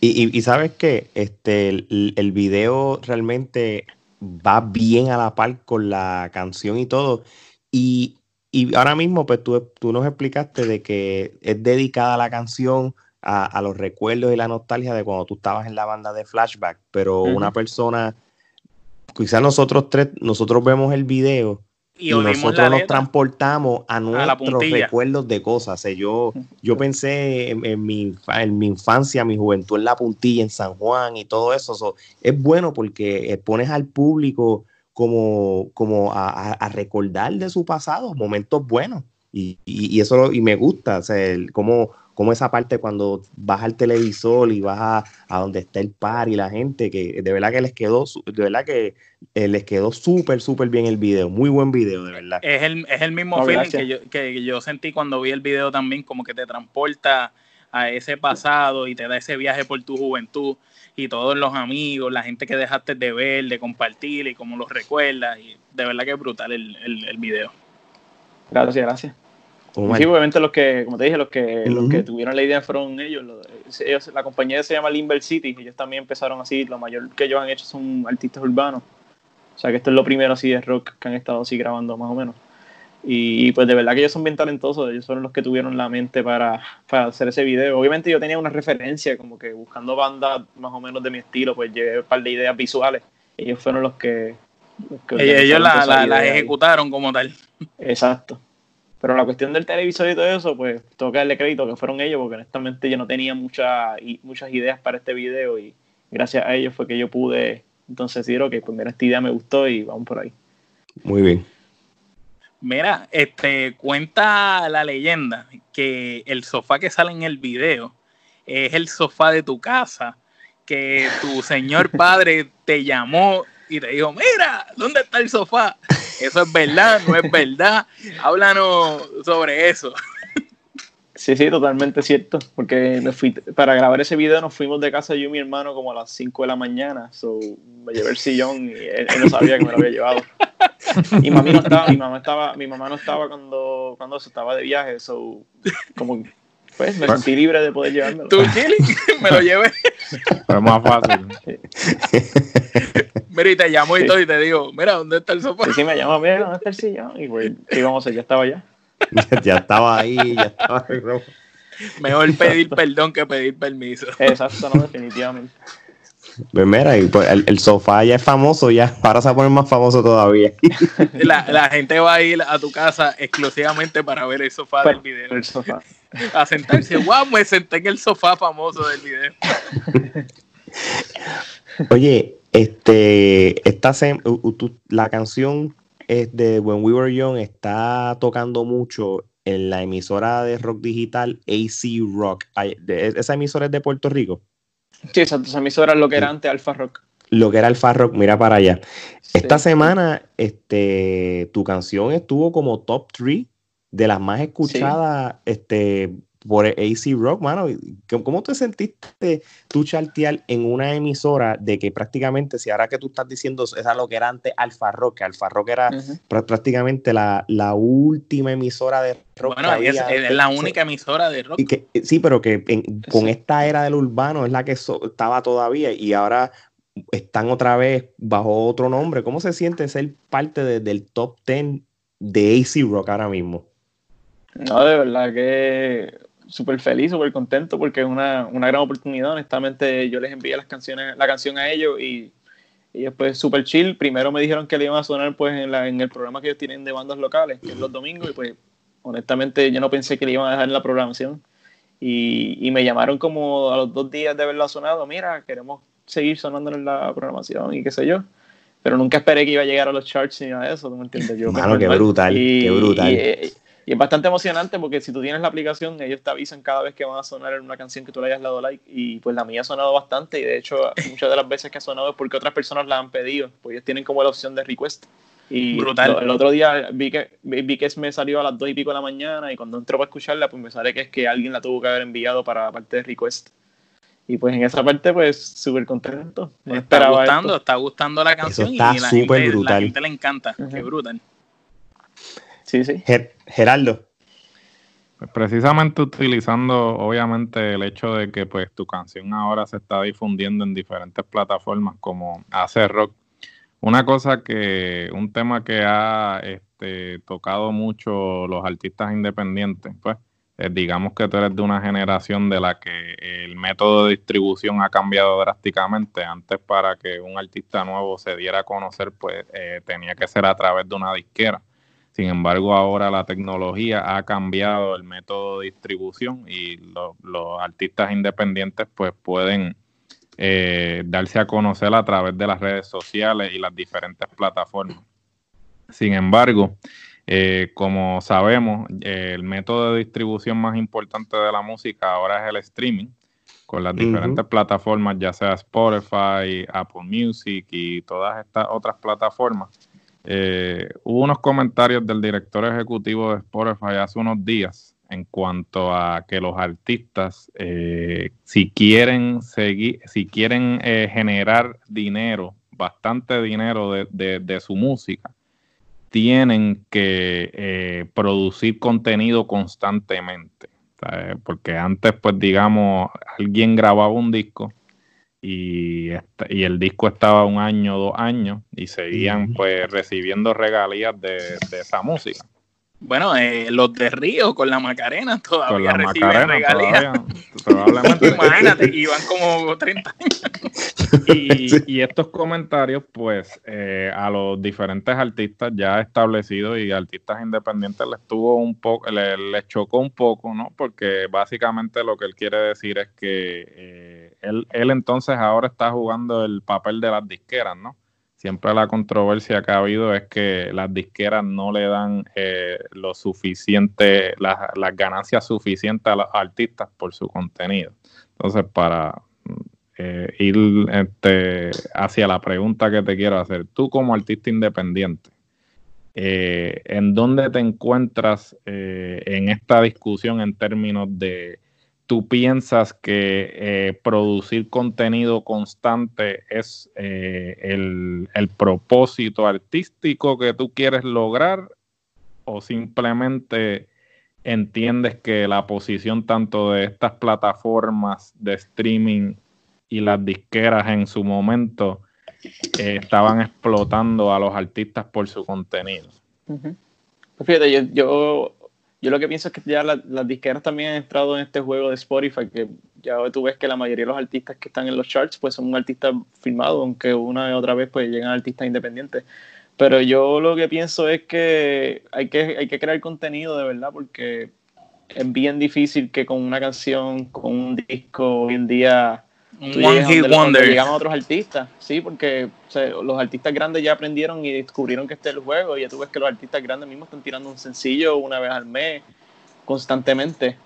Y, sabes que este, el, el, video realmente va bien a la par con la canción y todo. Y, ahora mismo, pues tú, tú, nos explicaste de que es dedicada a la canción, a, los recuerdos y la nostalgia de cuando tú estabas en la banda de Flashback, pero una persona, quizás nosotros tres, nosotros vemos el video y, nosotros nos transportamos a nuestros recuerdos de cosas. yo, yo pensé en, mi, en mi infancia, mi juventud en la puntilla, en San Juan y todo eso. es bueno porque eh, pones al público como, como a, recordar de su pasado, momentos buenos. Y, y, eso y me gusta, o sea, como como esa parte cuando vas al televisor y vas a, donde está el par y la gente, que de verdad que les quedó, de verdad que eh, les quedó súper, súper bien el video, muy buen video, de verdad. Es el, es el mismo feeling que yo, que yo sentí cuando vi el video también, como que te transporta a ese pasado y te da ese viaje por tu juventud y todos los amigos, la gente que dejaste de ver, de compartir y cómo los recuerdas. Y de verdad que es brutal el, el, el video. Gracias, gracias. Sí, obviamente los que, como te dije, los que, los que tuvieron la idea fueron ellos, ellos. La compañía se llama Limber City, ellos también empezaron así, lo mayor que ellos han hecho son artistas urbanos. O sea que esto es lo primero así de rock que han estado así grabando más o menos. Y, pues de verdad que ellos son bien talentosos, ellos fueron los que tuvieron la mente para, para, hacer ese video. Obviamente yo tenía una referencia, como que buscando bandas más o menos de mi estilo, pues llevé un par de ideas visuales. Ellos fueron los que... ellos las la, ejecutaron como tal. Exacto. Pero la cuestión del televisor y todo eso, pues tengo que darle crédito que fueron ellos, porque honestamente yo no tenía mucha, muchas ideas para este video y gracias a ellos fue que yo pude entonces decir, que pues mira, esta idea me gustó y vamos por ahí. Muy bien. Mira, este cuenta la leyenda que el sofá que sale en el video es el sofá de tu casa, que tu señor padre te llamó y te dijo, mira, ¿dónde está el sofá? ¿Eso es verdad? ¿No es verdad? Háblanos sobre eso. Sí, sí, totalmente cierto. Porque me fui, para grabar ese video nos fuimos de casa yo y mi hermano como a las 5 de la mañana. So, me llevé el sillón y él, no sabía que me lo había llevado. Y mami no estaba, mi mamá estaba, mi mamá no estaba cuando, cuando se estaba de viaje. So, como pues me sentí libre de poder llevármelo. Tú, Chili, me lo llevé. Fue más fácil. Mira, y te llamo y todo y te digo, mira, ¿dónde está el sofá? Sí, sí me llama, mira, ¿dónde está el sillón? Y pues, ¿qué vamos a hacer? Ya estaba allá. ya estaba ahí, ya estaba. Mejor pedir perdón que pedir permiso. Exacto, no, definitivamente. Pues mira, y pues el, sofá ya es famoso, ya ahora se va a poner más famoso todavía. La, la, gente va a ir a tu casa exclusivamente para ver el sofá del video. El sofá. A sentarse, wow, me senté en el sofá famoso del video. Oye, este, esta la canción es de When We Were Young está tocando mucho en la emisora de rock digital AC Rock. ¿Esa emisora es de Puerto Rico? Sí, esa, emisora es lo que era antes Alfa Rock. Lo que era Alfa Rock, mira para allá. Esta semana, este, tu canción estuvo como top 3 de las más escuchadas este, por AC Rock, mano. ¿Cómo te sentiste tú chartear en una emisora de que prácticamente, si ahora que tú estás diciendo, esa lo que era antes Alfa Rock, que Alfa Rock era prácticamente la, la, última emisora de rock. Bueno, es, la única emisora de rock. que, sí, pero que con esta era del urbano es la que estaba todavía y ahora están otra vez bajo otro nombre. ¿Cómo se siente ser parte del top 10 de AC Rock ahora mismo? No, de verdad que súper feliz, súper contento porque es una, una, gran oportunidad. Honestamente, yo les envié las canciones, la canción a ellos y, y después súper chill. Primero me dijeron que le iban a sonar pues en, la, en el programa que ellos tienen de bandas locales, que es los domingos, y pues honestamente yo no pensé que le iban a dejar en la programación. Y, y me llamaron como a los dos días de haberla sonado, mira, queremos seguir sonando en la programación y qué sé yo pero nunca esperé que iba a llegar a los charts ni nada de eso, ¿tú me entiendes? Yo, Mano, qué brutal, qué brutal. Y, y es bastante emocionante porque si tú tienes la aplicación, ellos te avisan cada vez que van a sonar en una canción que tú le hayas dado like. Y pues la mía ha sonado bastante. Y de hecho, muchas de las veces que ha sonado es porque otras personas la han pedido. Pues ellos tienen como la opción de request. Y Brutal. el otro día vi que, vi que me salió a las dos y pico de la mañana y cuando entró para escucharla, pues me sale que es que alguien la tuvo que haber enviado para la parte de request. Y pues en esa parte, pues súper contento. está gustando, está gustando la canción y la gente, la gente, le encanta. Qué brutal. Sí, sí. Geraldo. Pues precisamente utilizando, obviamente, el hecho de que pues tu canción ahora se está difundiendo en diferentes plataformas como hace rock una cosa que, un tema que ha este, tocado mucho los artistas independientes, pues digamos que tú eres de una generación de la que el método de distribución ha cambiado drásticamente. Antes para que un artista nuevo se diera a conocer, pues eh, tenía que ser a través de una disquera. Sin embargo, ahora la tecnología ha cambiado el método de distribución y los artistas independientes pues pueden eh, darse a conocer a través de las redes sociales y las diferentes plataformas. Sin embargo, eh, como sabemos, el método de distribución más importante de la música ahora es el streaming, con las diferentes plataformas, ya sea Spotify, Apple Music y todas estas otras plataformas. Eh, hubo unos comentarios del director ejecutivo de Spotify hace unos días en cuanto a que los artistas, eh, si quieren seguir, si quieren eh, generar dinero, bastante dinero de, su música, tienen que eh, producir contenido constantemente. Porque antes, pues digamos, alguien grababa un disco y, y el disco estaba un año, dos años y seguían pues recibiendo regalías de esa música. Bueno, eh, los de Río con la Macarena todavía reciben regalías. probablemente. Imagínate, iban como 30 años. Y, estos comentarios, pues, eh, a los diferentes artistas ya establecidos y artistas independientes les tuvo un poco, les, chocó un poco, ¿no? Porque básicamente lo que él quiere decir es que eh, él, él entonces ahora está jugando el papel de las disqueras, ¿no? siempre la controversia que ha habido es que las disqueras no le dan eh, lo suficiente, las, ganancias suficientes a los artistas por su contenido. Entonces, para eh, ir este, hacia la pregunta que te quiero hacer, tú como artista independiente, eh, ¿en dónde te encuentras en esta discusión en términos de tú piensas que eh, producir contenido constante es eh, el, propósito artístico que tú quieres lograr o simplemente entiendes que la posición tanto de estas plataformas de streaming y las disqueras en su momento eh, estaban explotando a los artistas por su contenido. Pues fíjate, yo lo que pienso es que ya las disqueras también han entrado en este juego de Spotify, que ya tú ves que la mayoría de los artistas que están en los charts pues son artistas filmados, aunque una y otra vez pues llegan artistas independientes. Pero yo lo que pienso es que hay que, hay que crear contenido de verdad, porque es bien difícil que con una canción, con un disco hoy en día One Hit Wonder. Llegan otros artistas, sí, porque los artistas grandes ya aprendieron y descubrieron que este es el juego. Y ya tú ves que los artistas grandes mismos están tirando un sencillo una vez al mes, constantemente.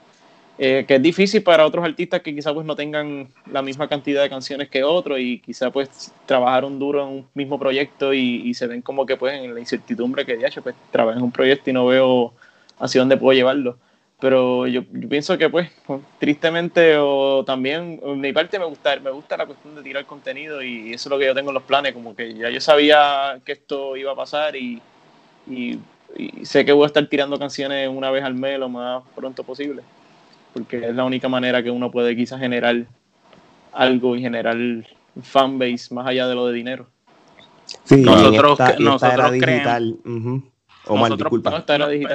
Eh, que es difícil para otros artistas que quizás pues no tengan la misma cantidad de canciones que otros y quizás pues trabajaron duro en un mismo proyecto y, se ven como que pues en la incertidumbre que hecho pues trabajo en un proyecto y no veo hacia dónde puedo llevarlo pero yo, pienso que pues, tristemente o también en mi parte me gusta me gusta la cuestión de tirar contenido y eso es lo que yo tengo en los planes como que ya yo sabía que esto iba a pasar y, sé que voy a estar tirando canciones una vez al mes lo más pronto posible porque es la única manera que uno puede quizás generar algo y generar fanbase más allá de lo de dinero. Sí, nosotros, nosotros creemos nosotros,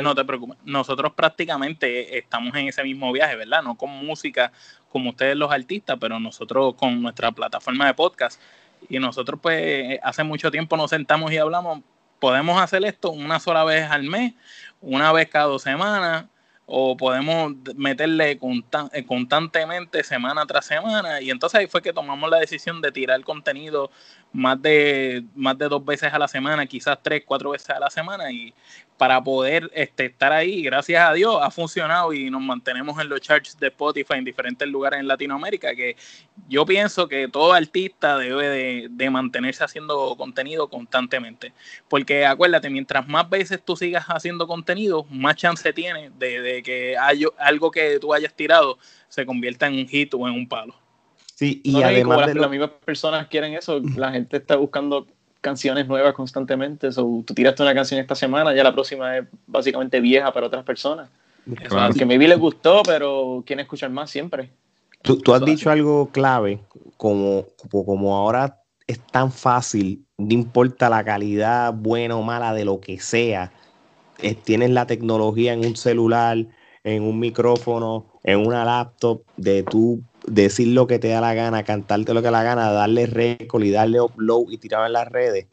no, te preocupes. Nosotros prácticamente estamos en ese mismo viaje, ¿verdad? No con música como ustedes los artistas, pero nosotros con nuestra plataforma de podcast. Y nosotros pues hace mucho tiempo nos sentamos y hablamos, podemos hacer esto una sola vez al mes, una vez cada dos semanas, o podemos meterle eh, constantemente semana tras semana y entonces ahí fue que tomamos la decisión de tirar contenido más de más de dos veces a la semana quizás tres cuatro veces a la semana y para poder este, estar ahí gracias a Dios ha funcionado y nos mantenemos en los charts de Spotify en diferentes lugares en Latinoamérica que yo pienso que todo artista debe de, mantenerse haciendo contenido constantemente porque acuérdate mientras más veces tú sigas haciendo contenido más chance tiene de que algo que tú hayas tirado se convierta en un hit o en un palo. Sí, y además las, mismas personas quieren eso, la gente está buscando canciones nuevas constantemente. So, tú tiraste una canción esta semana, ya la próxima es básicamente vieja para otras personas. Claro. Que maybe les gustó, pero quieren escuchar más siempre. Tú, has dicho algo clave, como, como ahora es tan fácil, no importa la calidad buena o mala de lo que sea, tienes la tecnología en un celular, en un micrófono, en una laptop, de tú decir lo que te da la gana, cantarte lo que da la gana, darle récord y darle upload y tirar en las redes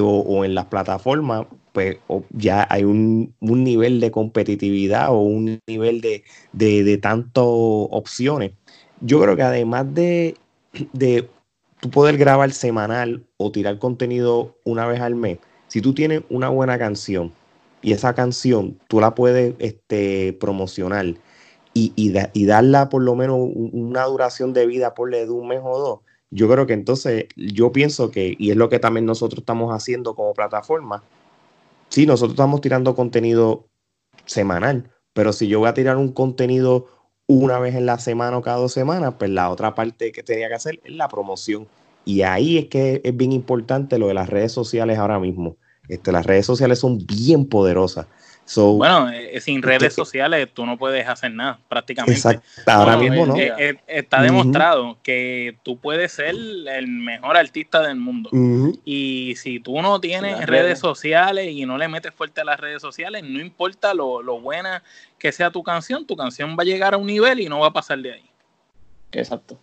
o, en las plataformas, pues ya hay un, nivel de competitividad o un nivel de, de, tantas opciones. Yo creo que además de, de tú poder grabar semanal o tirar contenido una vez al mes, si tú tienes una buena canción, y esa canción tú la puedes este, promocionar y, y, darla por lo menos una duración de vida por de un mes o dos, yo creo que entonces yo pienso que, y es lo que también nosotros estamos haciendo como plataforma, sí, nosotros estamos tirando contenido semanal, pero si yo voy a tirar un contenido una vez en la semana o cada dos semanas, pues la otra parte que tenía que hacer es la promoción. Y ahí es que es bien importante lo de las redes sociales ahora mismo. Este, las redes sociales son bien poderosas. Bueno, eh, sin redes sociales tú no puedes hacer nada, prácticamente. Exacto, ahora mismo no. Eh, eh, está demostrado que tú puedes ser el mejor artista del mundo. Y si tú no tienes redes, sociales y no le metes fuerte a las redes sociales, no importa lo, lo buena que sea tu canción, tu canción va a llegar a un nivel y no va a pasar de ahí. Exacto.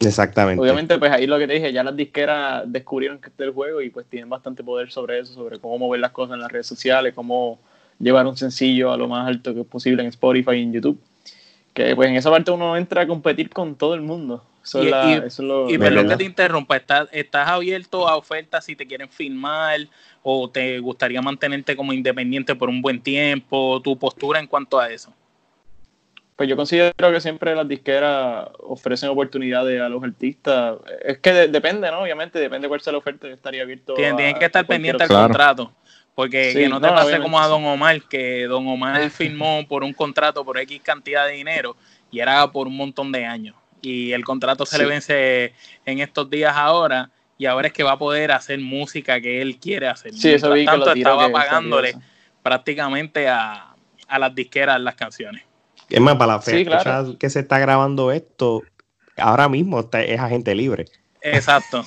Exactamente. Obviamente, pues ahí lo que te dije, ya las disqueras descubrieron que este es el juego y pues tienen bastante poder sobre eso, sobre cómo mover las cosas en las redes sociales, cómo llevar un sencillo a lo más alto que es posible en Spotify y en YouTube. Que pues en esa parte uno entra a competir con todo el mundo. y, y, perdón que te interrumpa, ¿estás, ¿estás abierto a ofertas si te quieren filmar o te gustaría mantenerte como independiente por un buen tiempo? ¿Tu postura en cuanto a eso? pues yo considero que siempre las disqueras ofrecen oportunidades a los artistas. Es que depende, ¿no? Obviamente, depende cuál sea la oferta, yo estaría abierto. Tienen, que estar pendientes del contrato. Porque que no te pase como a Don Omar, que Don Omar firmó por un contrato por X cantidad de dinero y era por un montón de años. Y el contrato se le vence en estos días ahora y ahora es que va a poder hacer música que él quiere hacer. Sí, eso vi tanto, estaba pagándole prácticamente a, a las disqueras las canciones. Es más, para la fecha que se está grabando esto, ahora mismo es agente libre. Exacto.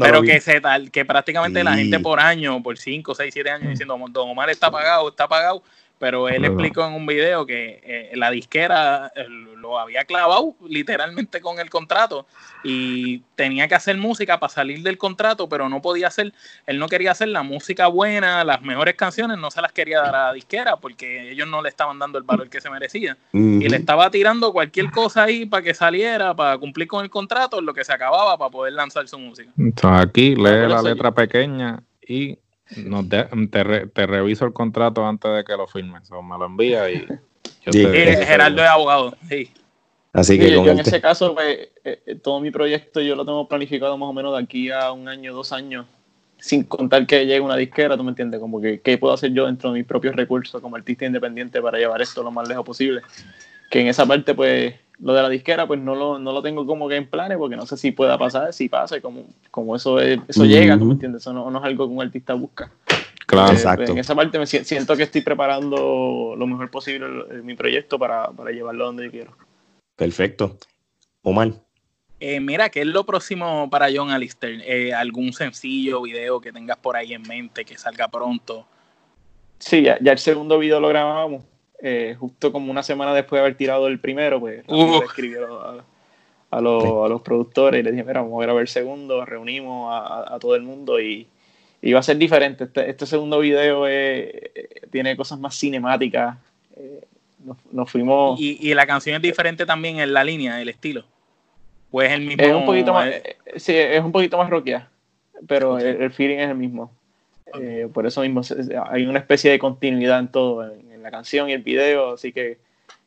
Pero que, se, que prácticamente la gente por año, por 5, 6, 7 años, diciendo, Don Omar está pagado, está pagado, pero él explicó en un video que eh, la disquera eh, lo había clavado literalmente con el contrato y tenía que hacer música para salir del contrato, pero no podía hacer, él no quería hacer la música buena, las mejores canciones, no se las quería dar a la disquera porque ellos no le estaban dando el valor que se merecía. Y le estaba tirando cualquier cosa ahí para que saliera, para cumplir con el contrato, lo que se acababa para poder lanzar su música. Entonces aquí lee la letra pequeña y no, te, reviso el contrato antes de que lo firmes. O me lo envía y. Yo Gerardo es abogado, sí. Así que yo, en ese caso, pues, eh, eh, todo mi proyecto yo lo tengo planificado más o menos de aquí a un año, dos años, sin contar que llegue una disquera, ¿tú me entiendes? Como que qué puedo hacer yo dentro de mis propios recursos como artista independiente para llevar esto lo más lejos posible. Que en esa parte, pues, lo de la disquera, pues no lo, no lo tengo como que en planes, porque no sé si pueda pasar, si pasa, y como, como eso, eso llega, ¿tú me entiendes? Eso no, es algo que un artista busca. Claro, eh, exacto. En esa parte me siento que estoy preparando lo mejor posible mi proyecto para, para llevarlo donde yo quiero. Perfecto. Omar. Eh, mira, ¿qué es lo próximo para John Alistair? Eh, ¿Algún sencillo video que tengas por ahí en mente que salga pronto? Sí, ya, ya el segundo video lo grabamos. Eh, justo como una semana después de haber tirado el primero, pues escribió a, a, los, productores y les dije, mira, vamos a grabar el segundo, reunimos a, todo el mundo y, va a ser diferente. Este, este segundo video tiene cosas más cinemáticas, eh, nos, fuimos... ¿Y, la canción es diferente también en la línea, el estilo? ¿Pues el mismo? Es un poquito más, eh, sí, es un poquito más rockia, pero el, feeling es el mismo. Eh, por eso mismo hay una especie de continuidad en todo, en, la canción y el video, así que,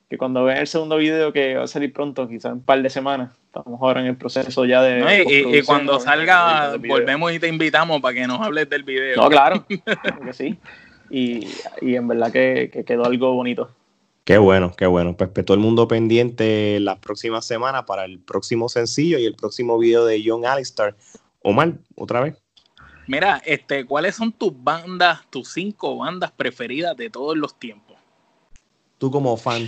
que cuando vean el segundo video que va a salir pronto, quizás en un par de semanas, estamos ahora en el proceso ya de... y, cuando salga, volvemos y te invitamos para que nos hables del video. No, claro, que sí. Y, y, en verdad que, que, quedó algo bonito. Qué bueno, qué bueno. Pues, pues todo el mundo pendiente las próximas semanas para el próximo sencillo y el próximo video de John Alistair. Omar, otra vez. Mira, este, ¿cuáles son tus bandas, tus cinco bandas preferidas de todos los tiempos? Tú como fan.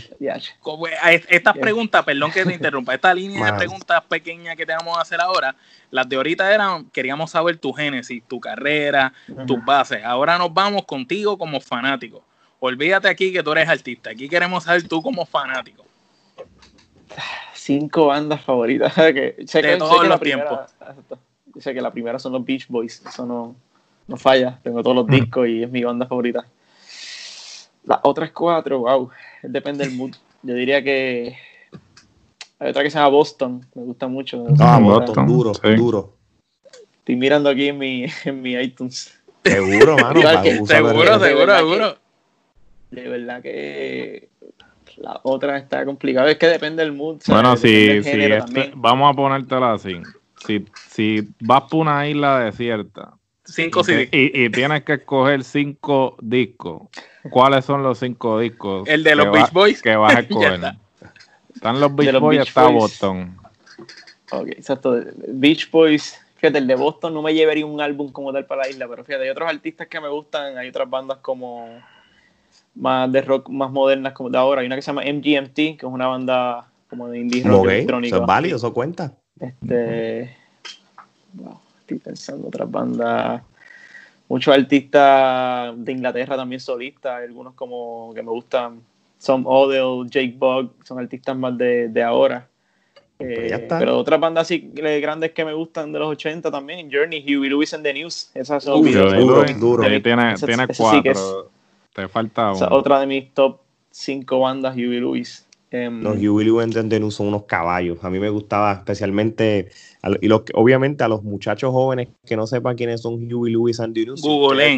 Como, estas preguntas, perdón que te interrumpa, esta línea de preguntas pequeñas que te vamos a hacer ahora, las de ahorita eran, queríamos saber tu génesis, tu carrera, tus bases. Ahora nos vamos contigo como fanático. Olvídate aquí que tú eres artista, aquí queremos saber tú como fanático. Cinco bandas favoritas de todos los tiempos yo sé que la primera son los Beach Boys, eso no, no falla, tengo todos los discos y es mi banda favorita. Las otras cuatro, wow, depende del mood. Yo diría que hay otra que se llama Boston, me gusta mucho. ah, Boston, duro, duro. Estoy mirando aquí en mi, en mi iTunes. Seguro, mano. seguro, seguro, seguro. De verdad que la otra está complicada. Es que depende del mood. Bueno, sí, sí, este, vamos a ponértela así si, si vas por una isla desierta cinco y, y, tienes que escoger cinco discos, ¿cuáles son los cinco discos? El de los Beach Boys. Que vas a escoger. Están los Beach Boys y está Boston. Ok, exacto. Beach Boys. Fíjate, el de Boston no me llevaría un álbum como tal para la isla, pero fíjate, hay otros artistas que me gustan, hay otras bandas como más de rock más modernas como de ahora. Hay una que se llama MGMT, que es una banda como de indie rock electrónico. Eso es válido, eso cuenta. Este, estoy pensando otras bandas. Muchos artistas de Inglaterra también solistas, algunos como que me gustan, Some Odell, Jake Bug, son artistas más de, de ahora. Pues eh, pero otras bandas así grandes que me gustan de los 80 también, Journey, Huey Lewis and the News, esas son duro, duro. tiene, tiene cuatro, te falta otra de mis top 5 bandas, Huey Lewis. Em, los Huey Lewis and son unos caballos. A mí me gustaba especialmente, y los, obviamente a los muchachos jóvenes que no sepan quiénes son Huey Lewis and the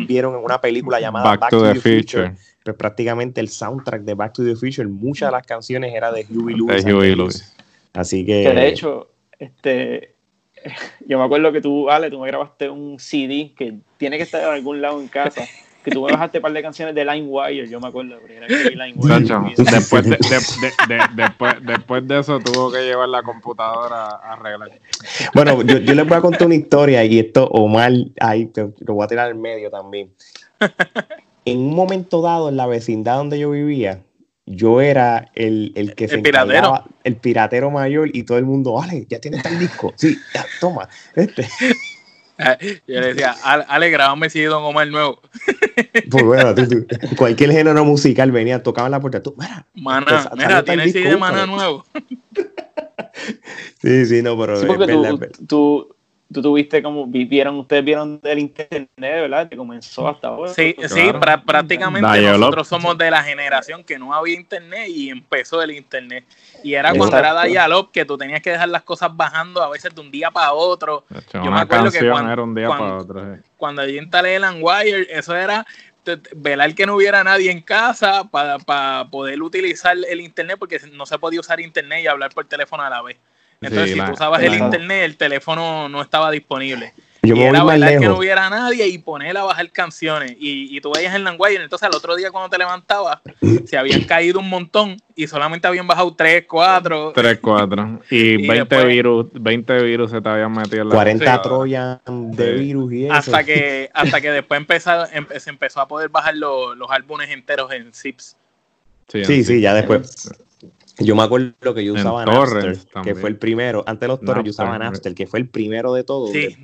vieron en una película llamada Back, to, the, Future, pues prácticamente el soundtrack de Back to the Future, muchas de las canciones eran de Huey Lewis. Así que... que de hecho, este, yo me acuerdo que tú, Ale, tú me grabaste un CD que tiene que estar en algún lado en casa que tú me bajaste un par de canciones de LimeWire, yo me acuerdo, después, de, después, después de eso tuvo que llevar la computadora a arreglar. Bueno, yo, yo les voy a contar una historia y esto Omar, ahí te, lo voy a tirar al medio también. En un momento dado en la vecindad donde yo vivía, yo era el, el que se el piratero. el piratero mayor y todo el mundo, vale, ya tienes el disco. Sí, toma. Este. Yo le decía, Ale, grabame si Don Omar nuevo. Pues bueno, cualquier género musical venía, tocaban la puerta. Tú, mira, Mana, mira, tienes CD de Mana nuevo. sí, sí, no, pero. tú, tú tuviste como vivieron, ustedes vieron del internet, ¿verdad? Que comenzó hasta ahora. Sí, sí, prácticamente nosotros somos de la generación que no había internet y empezó el internet. Y era cuando era Dialog que tú tenías que dejar las cosas bajando a veces de un día para otro. yo me acuerdo que cuando, era un día para otro, cuando yo instalé el Unwire, eso era velar que no hubiera nadie en casa para, para poder utilizar el internet porque no se podía usar internet y hablar por teléfono a la vez. Entonces, si tú usabas el internet, el teléfono no estaba disponible. y era verdad que no hubiera nadie y poner a bajar canciones. Y, y tú veías el Langwire, entonces al otro día cuando te levantabas, se habían caído un montón y solamente habían bajado 3, 4. 3, 4. Y, 20 virus, 20 virus se te habían metido en la 40 troyas de virus y eso. Hasta que, hasta que después empezó, se empezó a poder bajar los, los álbumes enteros en zips. Sí, sí, ya después. Yo me acuerdo que yo usaba Napster, que fue el primero. Antes de los torres yo usaba Napster, que fue el primero de todos. Sí,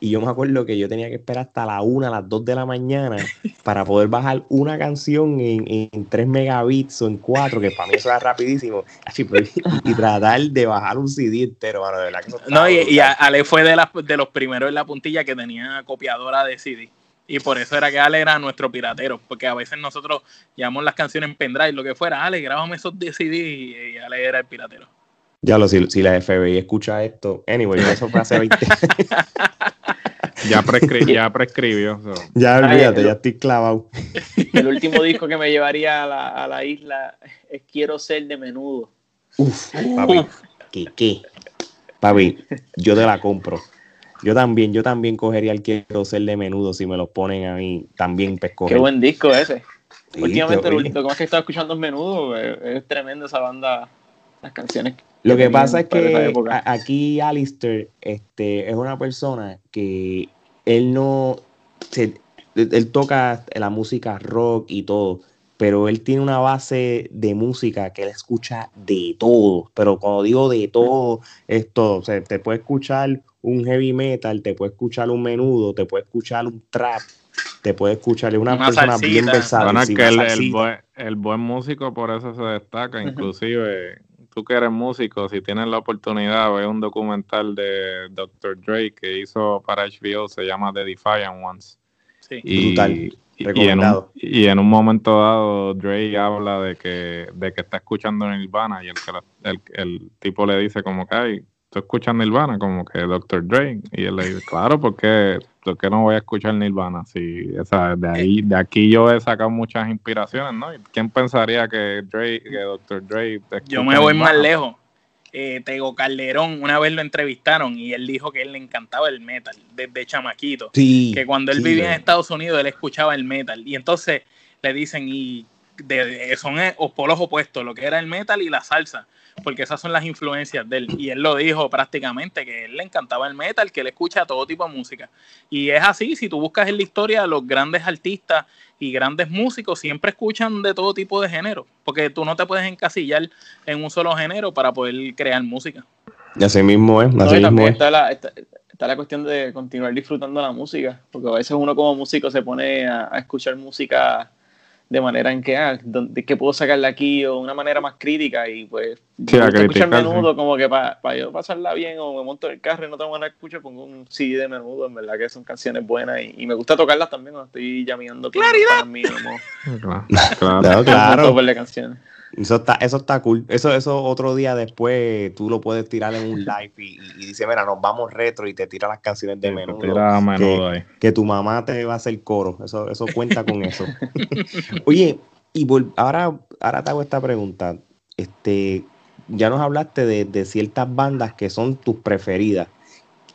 y yo me acuerdo que yo tenía que esperar hasta la 1, a las 2 de la mañana para poder bajar una canción en, en 3 megabits o en 4, que para mí eso era rapidísimo. Pues, y, tratar de bajar un CD entero, mano, de verdad que No, y, y Ale fue de, las, de los primeros en la puntilla que tenía copiadora de CD. Y por eso era que Ale era nuestro piratero, porque a veces nosotros llevamos las canciones en pendrive, lo que fuera, Ale, grabame esos CD y Ale era el piratero. Ya lo, si, si la FBI escucha esto, anyway, eso fue hace 20 ya, ya prescribió. Ya olvídate, ya estoy clavado. El último disco que me llevaría a la, a la isla es Quiero ser de menudo. Uf, papi, ¿qué, qué? Papi, yo te la compro. Yo también, yo también cogería el quiero ser de menudo si me lo ponen a mí, también pesco. Qué buen disco ese. Últimamente lo, que más que estaba escuchando es menudo, es, tremendo esa banda, las canciones. Lo que pasa es que aquí Alistair este, es una persona que él no, él toca la música rock y todo, pero él tiene una base de música que él escucha de todo, pero cuando digo de todo, esto, o sea, te puede escuchar un heavy metal, te puede escuchar un menudo, te puede escuchar un trap, te puede escuchar una, persona bien versada. Bueno, que el, buen, el, buen, músico por eso se destaca, inclusive tú que eres músico, si tienes la oportunidad, ve un documental de Dr. Dre que hizo para HBO, se llama The Defiant Ones. Sí. Y, Brutal. Y en, un, momento dado, Dre habla de que, de que está escuchando Nirvana y el, el, el tipo le dice como que, ay, ¿tú escuchas Nirvana? Como que Dr. Dre. Y él le dice, claro, porque ¿por qué no voy a escuchar Nirvana? Si, esa, de ahí, de aquí yo he sacado muchas inspiraciones, ¿no? ¿Quién pensaría que Dre, que Dr. Dre Yo me voy más lejos. Eh, Tego Calderón, una vez lo entrevistaron y él dijo que él le encantaba el metal desde chamaquito. que cuando él vivía en Estados Unidos él escuchaba el metal. Y entonces le dicen, y de, son polos opuestos, lo que era el metal y la salsa porque esas son las influencias de él. Y él lo dijo prácticamente, que él le encantaba el metal, que él escucha todo tipo de música. Y es así, si tú buscas en la historia, los grandes artistas y grandes músicos siempre escuchan de todo tipo de género, porque tú no te puedes encasillar en un solo género para poder crear música. Y así mismo es. Así mismo Está, la, está, la cuestión de continuar disfrutando la música, porque a veces uno como músico se pone a escuchar música de manera en que, ah, de qué puedo sacarla aquí o una manera más crítica y pues sí, escuchar menudo como que para yo pasarla bien o me monto en el carro y no tengo ganas de escuchar, pongo un CD de menudo, en verdad que son canciones buenas y, me gusta tocarlas también cuando estoy llameando. ¡Claridad! Mí, claro, claro. claro. canciones. Eso está, eso está cool. Eso, eso otro día después tú lo puedes tirar en un live y, y dice, mira, nos vamos retro y te tira las canciones de menudo. que, que, tu mamá te va a hacer coro. Eso, eso cuenta con eso. Oye, y ahora, ahora te hago esta pregunta. Este, ya nos hablaste de, de ciertas bandas que son tus preferidas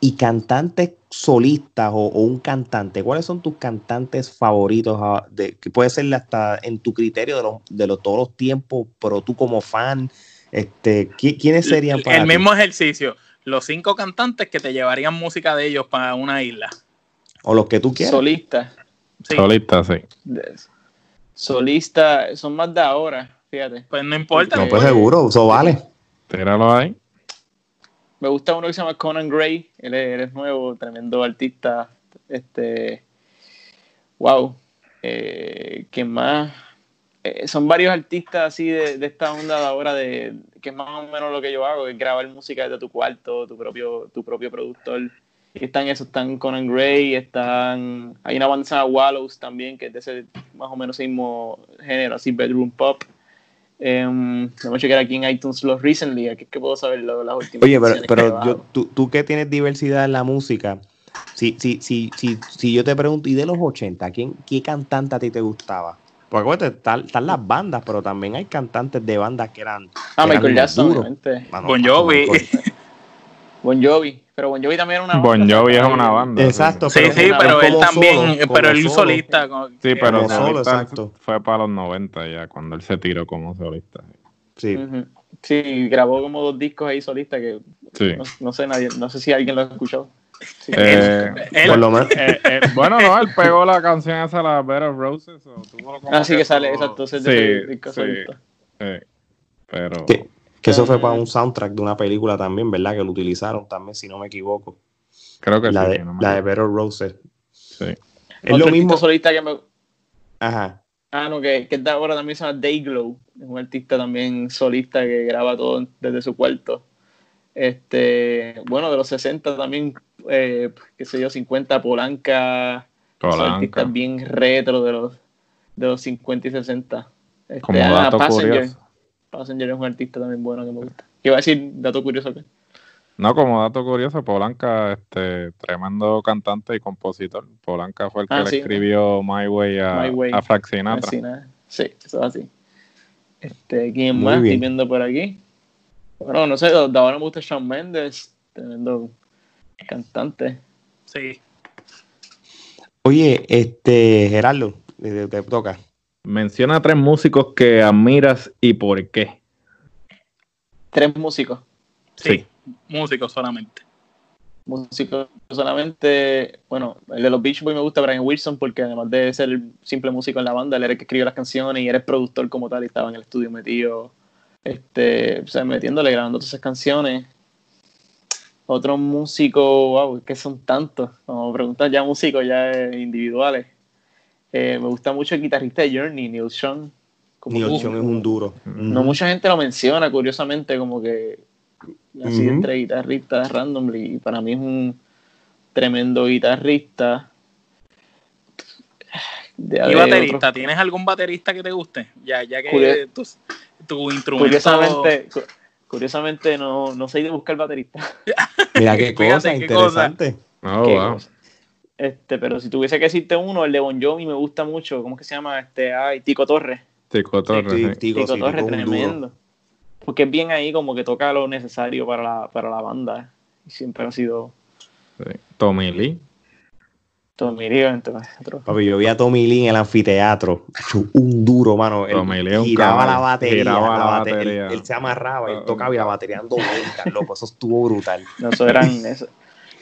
y cantantes solistas o, un cantante, ¿cuáles son tus cantantes favoritos? Ah, de, que puede ser hasta en tu criterio de, los, de los, todos los tiempos, pero tú como fan, este, ¿quiénes serían para El mismo ejercicio, los cinco cantantes que te llevarían música de ellos para una isla. O los que tú quieras. Solistas. Sí. Solistas, sí. Solistas, son más de ahora, fíjate. Pues no importa. No, pues seguro, eso vale. Tíralo ahí. Me gusta uno que se llama Conan Gray, él es, nuevo, tremendo artista. Este, wow. Eh, ¿Quién más? Eh, son varios artistas así de, esta onda de ahora de que es más o menos lo que yo hago, es grabar música desde tu cuarto, tu propio, tu propio productor. Están esos, están Conan Gray, están. Hay una banda Wallows también, que es de ese más o menos mismo género, así bedroom pop. Um, vamos a checar aquí en iTunes los recently, aquí que puedo saber las últimas. Oye, pero, pero yo, tú, tú, que tienes diversidad en la música, si, si, si, si, si yo te pregunto, ¿y de los 80, ¿quién, qué cantante a ti te gustaba? Porque bueno, están, están, las bandas, pero también hay cantantes de bandas que eran. Ah, Michael Jackson, obviamente. Bon Jovi. Bon Jovi. Pero Bon Jovi también era una banda. Bon Jovi es una banda. Exacto. Sí, sí, pero él también, pero él solista. Sí, pero solo, exacto. fue para los 90 ya, cuando él se tiró como solista. Sí. Sí, grabó como dos discos ahí solista que no, sé nadie, no sé si alguien lo ha escuchado. Eh, por lo menos. Eh, eh, bueno, no, él pegó la canción esa, la Better Roses. O tuvo como ah, sí, que, sale, exacto. Sí, disco sí, pero. Que eso fue para un soundtrack de una película también, ¿verdad? Que lo utilizaron también, si no me equivoco. Creo que la sí. De, la de Better Roses. Sí. Es lo mismo. solista que me... Ajá. Ah, no, que, que ahora también se llama Dayglow. Es un artista también solista que graba todo desde su cuarto. Este, bueno, de los 60 también, eh, qué sé yo, 50 Polanca. artistas bien retro de los, de los 50 y 60. Este, Como dato curioso. Passenger es un artista también bueno que me gusta. ¿Qué iba a decir dato curioso? ¿qué? No, como dato curioso, Polanca, este, tremendo cantante y compositor. Polanca fue el que ah, le escribió My Way a, My a Frank Sinatra. Sí, eso es así. Este, ¿Quién más? Estoy viendo por aquí. Bueno, no sé, de ahora me gusta Shawn Mendes, tremendo cantante. Sí. Oye, este, Gerardo, te toca. Menciona tres músicos que admiras y por qué. Tres músicos. Sí, músicos solamente. Músicos solamente, bueno, el de los Beach Boys me gusta Brian Wilson porque además de ser el simple músico en la banda, él era el que escribió las canciones y era el productor como tal y estaba en el estudio metido, este, o sea, metiéndole, grabando todas esas canciones. Otro músico, wow, que son tantos, como preguntar ya músicos ya individuales. Eh, me gusta mucho el guitarrista de Journey, Neil Sean. Neil Sean es un duro. No mucha gente lo menciona, curiosamente, como que así entre guitarristas randomly. Y para mí es un tremendo guitarrista. ¿Y baterista? ¿Tienes algún baterista que te guste? Ya, ya que tu, tu, instrumento... Curiosamente, curiosamente no, no sé de buscar baterista. Mira qué cosa, interesante. Oh, este, pero si tuviese que decirte uno, el de Bon Jovi me gusta mucho. ¿Cómo es que se llama? Este, ay, Tico Torres. Tico Torres. Tico, Torres, tremendo. Porque es bien ahí como que toca lo necesario para la, para la banda. Y siempre ha sido. Tommy Lee. Tommy Lee, Papi, yo vi a Tommy Lee en el anfiteatro. Un duro, mano. Tommy Lee giraba la batería. Giraba la, batería. Él, se amarraba, él tocaba y la batería dando vueltas, loco. Eso estuvo brutal. No, eso eran. Eso,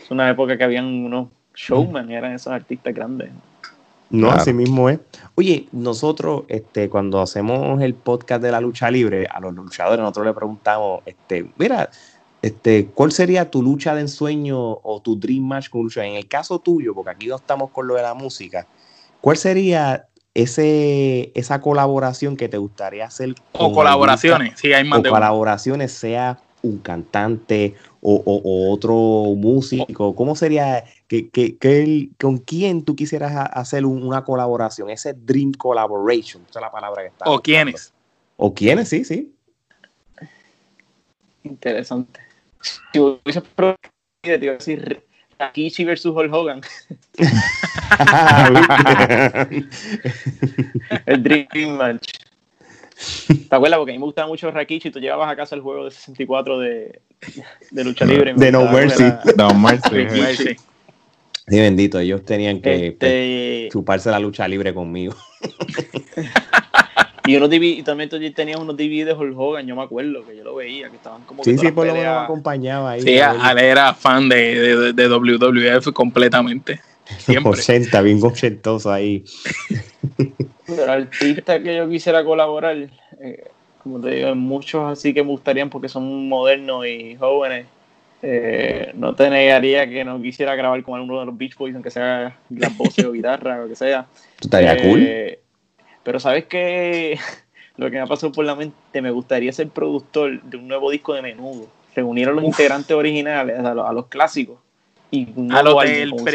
es una época que habían unos showman, eran esos artistas grandes. No, así mismo es. Oye, nosotros, este, cuando hacemos el podcast de la lucha libre, a los luchadores, nosotros le preguntamos, este, mira, este, ¿cuál sería tu lucha de ensueño o tu dream match con lucha? En el caso tuyo, porque aquí no estamos con lo de la música, ¿cuál sería ese, esa colaboración que te gustaría hacer? O colaboraciones, sí, hay más o colaboraciones, sea un cantante o, otro músico? ¿Cómo sería que, que, con quién tú quisieras hacer una colaboración? Ese dream collaboration, esa es la palabra que está. ¿O quiénes? ¿O quiénes? Sí, sí. Interesante. Si hubiese te iba a decir Takichi versus Hulk Hogan. el Dream Match. ¿Te acuerdas? Porque a mí me gustaba mucho Rakichi y tú llevabas a casa el juego de 64 de, de lucha libre. De No Mercy. No Mercy. Sí, bendito, ellos tenían que este... chuparse la lucha libre conmigo. y unos DVD, y también tú tenías unos DVD de Hulk Hogan, yo me acuerdo que yo lo veía, que estaban como. Sí, sí, por lo menos me acompañaba ahí. Sí, Ale era fan de, de, de, WWF completamente. Siempre. 80, bien ochentoso ahí. Pero artistas que yo quisiera colaborar, eh, como te digo, muchos así que me gustarían porque son modernos y jóvenes. Eh, no te negaría que no quisiera grabar con alguno de los Beach Boys, aunque sea las voces o guitarra o lo que sea. estaría eh, cool. Pero sabes que lo que me ha pasado por la mente, me gustaría ser productor de un nuevo disco de menudo. Reunir a los integrantes originales, a los, clásicos. Y a, los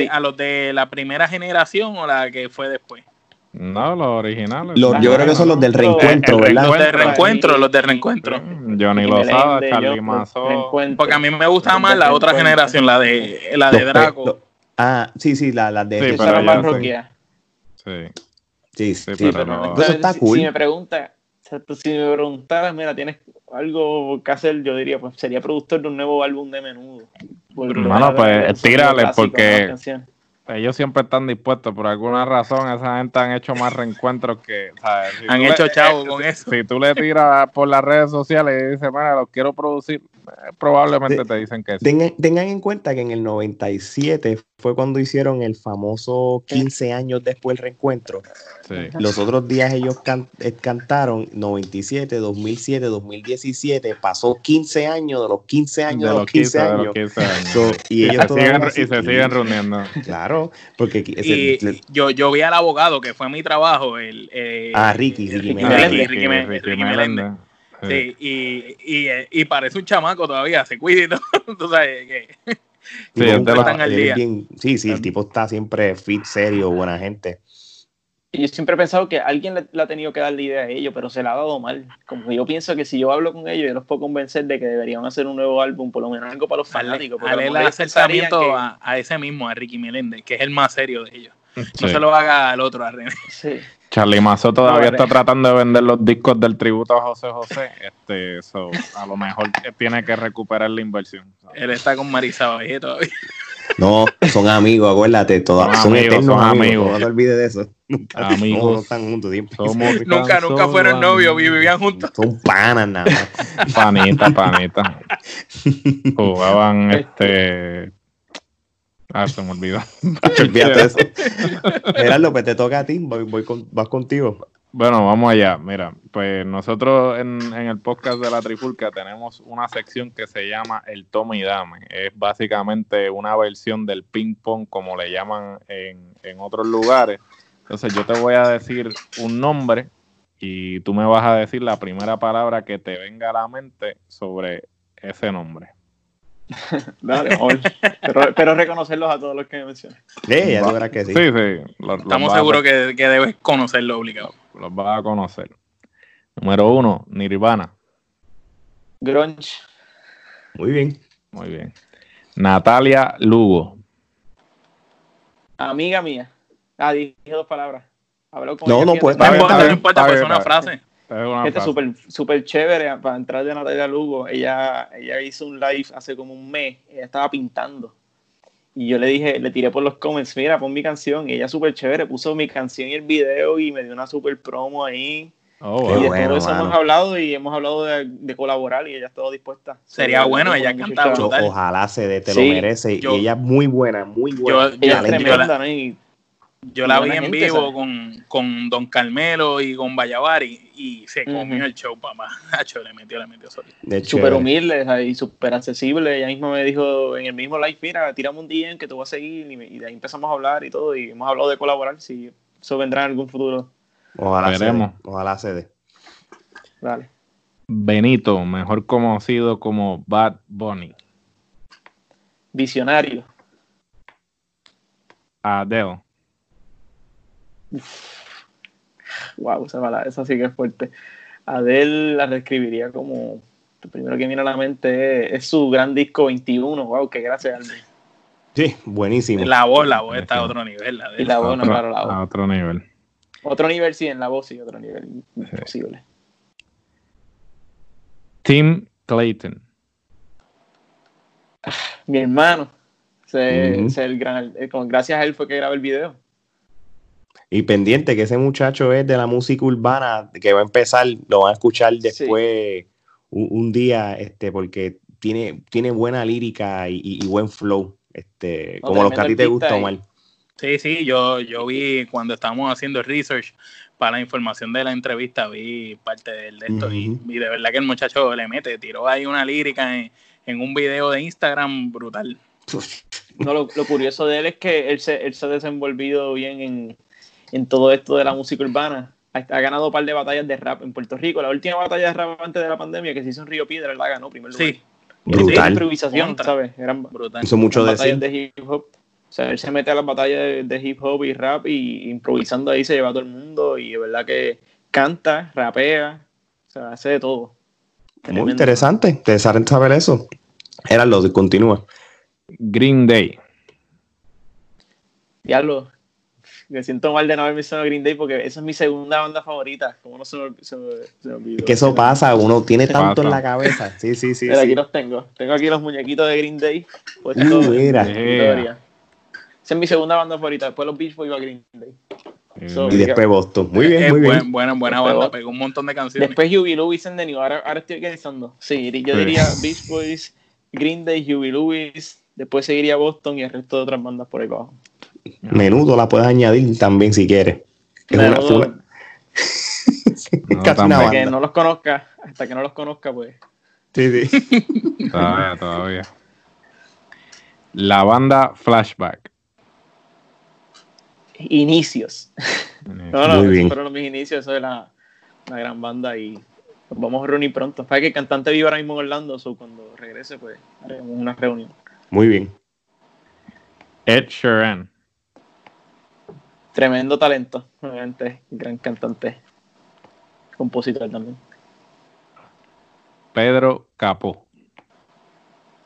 a los de la primera generación o la que fue después. No, los originales. yo creo que son los del reencuentro, ¿verdad? Los de reencuentro, los de reencuentro. Johnny Lozada, Charlie Mazo. Porque a mí me gustaba más la otra generación, la de la de Draco. Ah, sí, sí, la, la de sí, pero más Sí. Sí, sí, pero, eso está cool. Si me preguntas, si me preguntaras, mira, tienes algo que hacer, yo diría, pues sería productor de un nuevo álbum de menudo. Bueno, pues tírale, porque ellos siempre están dispuestos. Por alguna razón, esa gente han hecho más reencuentros que. han hecho chavos con eso. Si tú le tiras por las redes sociales y dices, mira, los quiero producir, eh, probablemente te dicen que sí. Tengan, en cuenta que en el 97 fue cuando hicieron el famoso 15 años después del reencuentro. Los otros días ellos eh, cantaron 97, 2007, 2017, pasó 15 años de los 15 años de, los 15, años. y, ellos y se siguen reuniendo. Claro, porque y yo, yo vi al abogado que fue mi trabajo, el, eh, ah, Ricky, Ricky, Ricky, Ricky, Sí, y, y, y, parece un chamaco todavía, se cuida y todo. Tú sabes que Sí, bien, sí, sí, el tipo está siempre fit, serio, buena gente. Y yo siempre he pensado que alguien le, ha tenido que dar la idea a ellos, pero se la ha dado mal. Como yo pienso que si yo hablo con ellos, yo los puedo convencer de que deberían hacer un nuevo álbum, por lo menos algo para los fanáticos. Dale el acercamiento a, ese mismo, a Ricky Meléndez, que es el más serio de ellos. No se lo haga al otro, a René. Sí. Charlie Mazo todavía está tratando de vender los discos del tributo a José José. Este, a lo mejor tiene que recuperar la inversión. Él está con Marisa Valle todavía. No, son amigos, acuérdate, todos son, amigos, son amigos. No te olvides de eso. Nunca, amigos. No, están juntos siempre. nunca, nunca fueron novios, vivían juntos. Son panas nada más. Panita, panita. Jugaban este Ah, se me olvidó. Olvídate eso. Mira, López, te toca a ti, voy, voy vas contigo. Bueno, vamos allá. Mira, pues nosotros en, en, el podcast de la Trifulca tenemos una sección que se llama el toma y dame. Es básicamente una versión del ping pong, como le llaman en, en otros lugares. Entonces yo te voy a decir un nombre y tú me vas a decir la primera palabra que te venga a la mente sobre ese nombre. Dale, pero, pero, reconocerlos a todos los que mencioné. Sí, ya verás que sí. Sí, sí. Estamos seguros que, que, debes conocerlo obligado. Los vas a conocer. Número uno, Nirvana. Grunge. Muy bien. Muy bien. Natalia Lugo. Amiga mía. Ah, dije dos palabras. no, no puede. No importa, pues una frase. Este súper super chévere para entrar de Natalia Lugo. Ella, ella hizo un live hace como un mes. Ella estaba pintando. Y yo le dije, le tiré por los comments, mira, pon mi canción. Y ella súper chévere, puso mi canción y el video y me dio una súper promo ahí. Oh, y de todo eso hemos hablado y hemos hablado de, colaborar y ella está dispuesta. Sería bueno, ella canta Ojalá se dé, te lo merece. y ella es muy buena, muy buena. ella es tremenda, ¿no? Yo la vi en vivo con, con, Don Carmelo y con Vallavari y se comió el show, papá. Hacho, le metió, le metió solo. Súper humilde y súper accesible. Ella misma me dijo en el mismo live, mira, tiramos un día en que te voy a seguir y, de ahí empezamos a hablar y todo y hemos hablado de colaborar si eso vendrá en algún futuro. Ojalá Veremos. Ojalá se dé. Dale. Benito, mejor conocido como Bad Bunny. Visionario. Adele. Wow, esa, esa sí que es fuerte. Adele la describiría como. Lo primero que viene a la mente es, su gran disco 21. Wow, qué gracias, Aldi. Sí, buenísimo. La voz, la voz está a otro nivel. y la voz, no, claro, la voz. A otro nivel. Otro nivel, sí, en la voz, sí, otro nivel. Imposible. Tim Clayton. Mi hermano. el gran, gracias a él fue que grabé el video. Y pendiente que ese muchacho es de la música urbana, que va a empezar, lo van a escuchar después un, día, este, porque tiene, tiene buena lírica y, buen flow, este, como los que a ti te gusta, Omar. Sí, sí, yo, yo vi cuando estábamos haciendo research para la información de la entrevista, vi parte del de esto y, de verdad que el muchacho le mete, tiró ahí una lírica en, un video de Instagram brutal. No, lo, curioso de él es que él se, él se ha desenvolvido bien en, en todo esto de la música urbana. Ha, ganado un par de batallas de rap en Puerto Rico. La última batalla de rap antes de la pandemia que se hizo en Río Piedra, la ganó primer lugar. Sí. Brutal. improvisación, ¿sabes? Eran brutal. Hizo mucho de batallas de hip hop. O sea, él se mete a las batallas de, hip hop y rap y improvisando ahí se lleva a todo el mundo y de verdad que canta, rapea, o sea, hace de todo. Muy interesante, interesante saber eso. Era lo de continúa. Green Day. Diablo, me siento mal de no haber mencionado Green Day porque esa es mi segunda banda favorita. Como no se me, se olvidó. Que eso pasa, uno tiene tanto en la cabeza. Sí, sí, sí. Pero aquí los tengo. Tengo aquí los muñequitos de Green Day. Pues uh, mira. Esa es mi segunda banda favorita. Después los Beach Boys a Green Day. y después Boston. Muy bien, muy bien. buena, buena banda, pegó un montón de canciones. Después Huey Lewis en The New. Ahora, ahora estoy organizando. Sí, yo diría Beach Boys, Green Day, Huey Lewis. Después seguiría Boston y el resto de otras bandas por ahí abajo. Menudo la puedes añadir también si quieres. Es una, hasta que no los conozca, hasta que no los conozca, pues. Sí, sí. todavía, todavía. La banda Flashback. Inicios. no, no, Muy fueron mis inicios, eso de la, la gran banda y vamos a reunir pronto. Para que el cantante viva ahora mismo en Orlando, o cuando regrese, pues haremos una reunión. Muy bien. Ed Sheeran. Tremendo talento, obviamente, gran cantante, compositor también. Pedro Capó.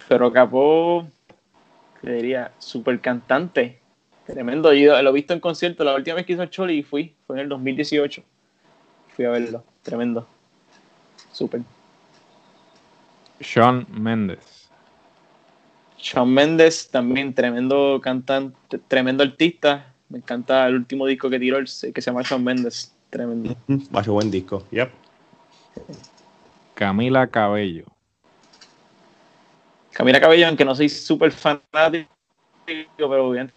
Pedro Capó, te diría, super cantante, tremendo. Yo lo he visto en concierto, la última vez que hizo Choli y fui, fue en el 2018. Fui a verlo, tremendo, super. Sean Méndez. Sean Méndez, también tremendo cantante, tremendo artista. Me encanta el último disco que tiró, que se llama Sean Méndez. Tremendo. Va buen disco, yep. Camila Cabello. Camila Cabello, aunque no soy súper fanático, pero bien,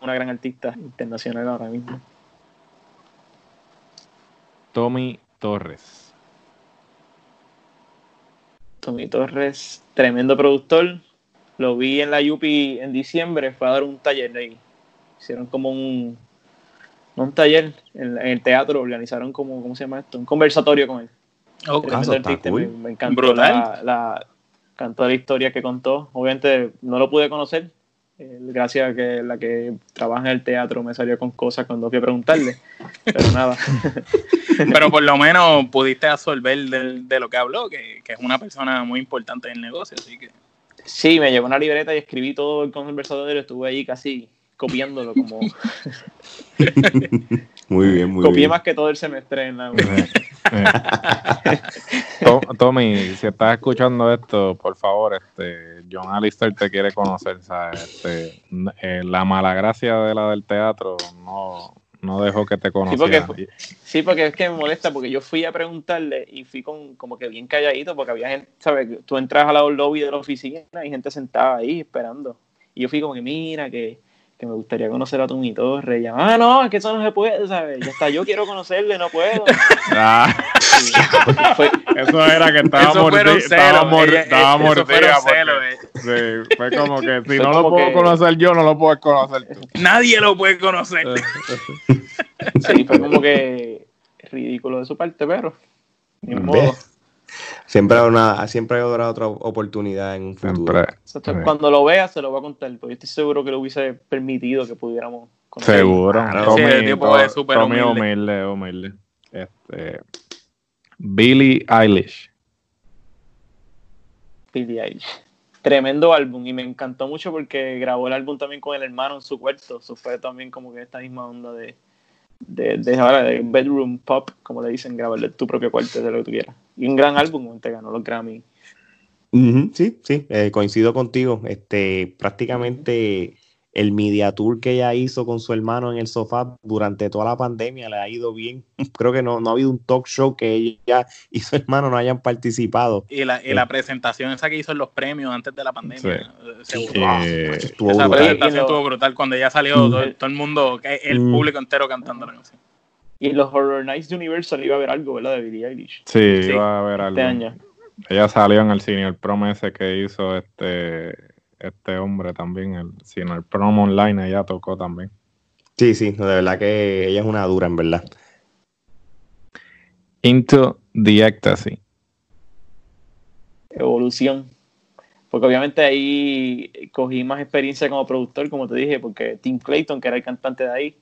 una gran artista internacional ahora mismo. Tommy Torres. Tommy Torres, tremendo productor. Lo vi en la Yupi en diciembre, fue a dar un taller de ahí. Hicieron como un, un taller en, el teatro, organizaron como, ¿cómo se llama esto? Un conversatorio con él. Oh, artista, me, me, encantó la, la, cantó la historia que contó. Obviamente no lo pude conocer, eh, gracias a que la que trabaja en el teatro me salió con cosas cuando fui a preguntarle, pero nada. pero por lo menos pudiste absorber de, de lo que habló, que, que, es una persona muy importante en el negocio, así que... Sí, me llevó una libreta y escribí todo el conversatorio, estuve ahí casi copiándolo como... muy bien, muy Copié bien. más que todo el semestre en la... Tommy, si estás escuchando esto, por favor, este, John Alistair te quiere conocer, Este, eh, la mala gracia de la del teatro no, no dejó que te conociera. Sí porque, sí, porque es que me molesta, porque yo fui a preguntarle y fui con como que bien calladito, porque había gente, ¿sabes? Tú entras al lobby de la oficina y gente sentada ahí esperando. Y yo fui como que, mira, que que me gustaría conocer a Tommy Torres. Y ah, no, es que eso no se puede, ¿sabes? Ya está, yo quiero conocerle, no puedo. Ah. Sí, fue, eso era que estaba mordida. Estaba, mor estaba mordida. Sí, fue como que si fue no lo puedo que... conocer yo, no lo puedes conocer tú. Nadie lo puede conocer. sí, fue como que ridículo de su parte, pero. Ni modo. Siempre una, siempre habrá otra oportunidad en un futuro. Siempre. Cuando lo vea, se lo va a contar, porque yo estoy seguro que lo hubiese permitido que pudiéramos conocer. Seguro. Claro, Tommy, sí, el tipo es súper humilde. humilde, humilde. Este, Billie Eilish. Billie Eilish. Tremendo álbum y me encantó mucho porque grabó el álbum también con el hermano en su cuarto. Eso fue también como que esta misma onda de, de, de, ahora, de bedroom pop, como le dicen, grabarle tu propio cuarto de lo que tú quieras. Y un gran álbum, te ganó los Grammy. Uh sí, sí, eh, coincido contigo. Este, prácticamente el media tour que ella hizo con su hermano en el sofá durante toda la pandemia le ha ido bien. Creo que no, no ha habido un talk show que ella y su hermano no hayan participado. Y la, y la presentación esa que hizo en los premios antes de la pandemia. Sí. Se, wow, estuvo esa brutal. presentación estuvo brutal. Cuando ella salió, todo, todo, el mundo, el público entero cantando la canción. Y en los Horror Nights de Universal iba a haber algo, ¿verdad? De Billie Eilish. Sí, sí, iba a haber algo. Este año. Ella salió en el Senior Prom ese que hizo este este hombre también, el Senior Prom Online, ella tocó también. Sí, sí, de verdad que ella es una dura, en verdad. Into the Ecstasy. Evolución. Porque obviamente ahí cogí más experiencia como productor, como te dije, porque Tim Clayton, que era el cantante de ahí,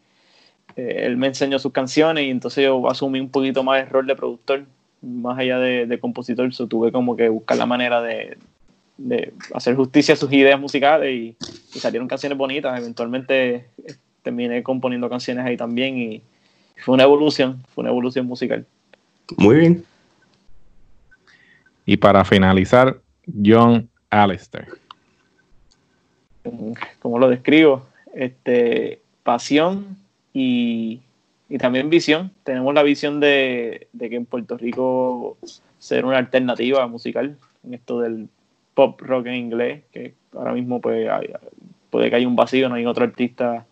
eh, él me enseñó sus canciones y entonces yo asumí un poquito más el rol de productor, más allá de, de compositor, so tuve como que buscar la manera de, de hacer justicia a sus ideas musicales y, y, salieron canciones bonitas. Eventualmente eh, terminé componiendo canciones ahí también y fue una evolución, fue una evolución musical. Muy bien. Y para finalizar, John Alistair. Como lo describo, este, pasión y, y también visión. Tenemos la visión de, de, que en Puerto Rico ser una alternativa musical en esto del pop rock en inglés, que ahora mismo pues, hay, puede que haya un vacío, no hay otro artista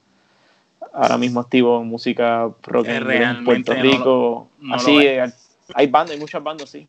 ahora mismo activo en música rock en, inglés en Puerto Rico. No lo, no Así, hay bandas, hay muchas bandas, sí.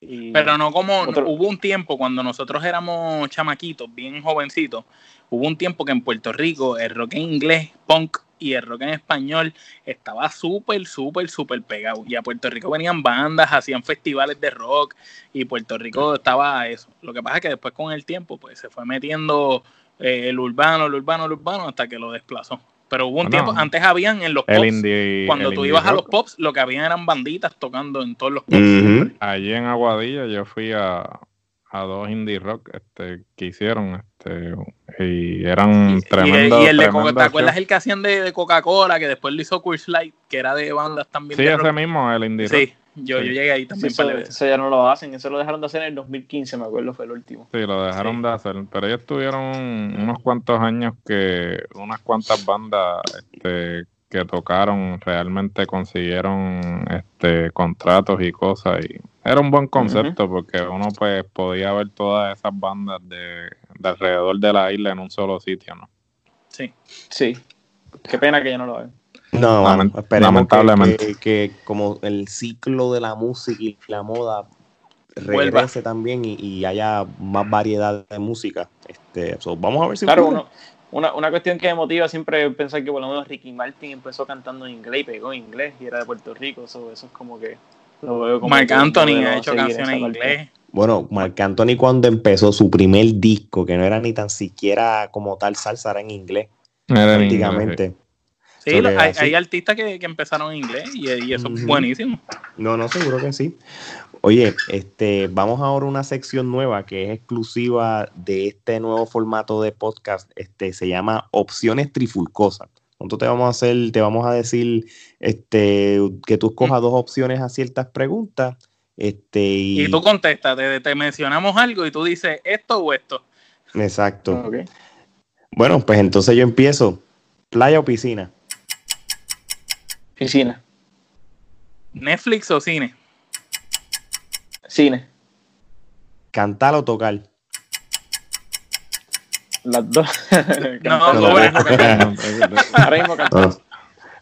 Y Pero no como otro... hubo un tiempo cuando nosotros éramos chamaquitos, bien jovencitos, hubo un tiempo que en Puerto Rico el rock en inglés, punk, y el rock en español estaba súper, súper, súper pegado. Y a Puerto Rico venían bandas, hacían festivales de rock y Puerto Rico estaba eso. Lo que pasa es que después con el tiempo pues se fue metiendo eh, el urbano, el urbano, el urbano hasta que lo desplazó. Pero hubo un tiempo, antes habían en los pops, cuando tú ibas a los pops, lo que habían eran banditas tocando en todos los pops. Allí en Aguadilla yo fui a, a dos indie rock este, que hicieron este, y eran tremendos. Y, el de ¿te acuerdas el que hacían de, Coca-Cola que después lo hizo Curse Light, que era de bandas también? Sí, ese mismo, el indie rock. Sí, yo, yo llegué ahí también. eso, ya no lo hacen, eso lo dejaron de hacer en el 2015, me acuerdo, fue el último. Sí, lo dejaron de hacer, pero ellos tuvieron unos cuantos años que unas cuantas bandas este, que tocaron realmente consiguieron este contratos y cosas y era un buen concepto porque uno pues podía ver todas esas bandas de, alrededor de la isla en un solo sitio, ¿no? Sí. Sí. Qué pena que yo no lo veo. No, lamentablemente. Que, como el ciclo de la música y la moda regrese también y, haya más variedad de música. Este, vamos a ver si claro, uno, una, una cuestión que me motiva siempre pensar que por lo menos Ricky Martin empezó cantando en inglés y pegó en inglés y era de Puerto Rico, eso, eso es como que lo veo como Marc Anthony ha hecho canciones en inglés. Bueno, Marc Anthony cuando empezó su primer disco, que no era ni tan siquiera como tal salsa, era en inglés. prácticamente. Sí, hay, artistas que, empezaron en inglés y, eso es buenísimo. No, no, seguro que sí. Oye, este, vamos ahora a una sección nueva que es exclusiva de este nuevo formato de podcast. Este, se llama Opciones Trifulcosas. Nosotros te vamos a hacer, te vamos a decir este, que tú escojas dos opciones a ciertas preguntas. Este, y... tú contestas, te, mencionamos algo y tú dices esto o esto. Exacto. Bueno, pues entonces yo empiezo. ¿Playa o piscina? Piscina. ¿Netflix o cine? Cine. ¿Cantar o tocar? Las dos. no, no, Ahora mismo cantar.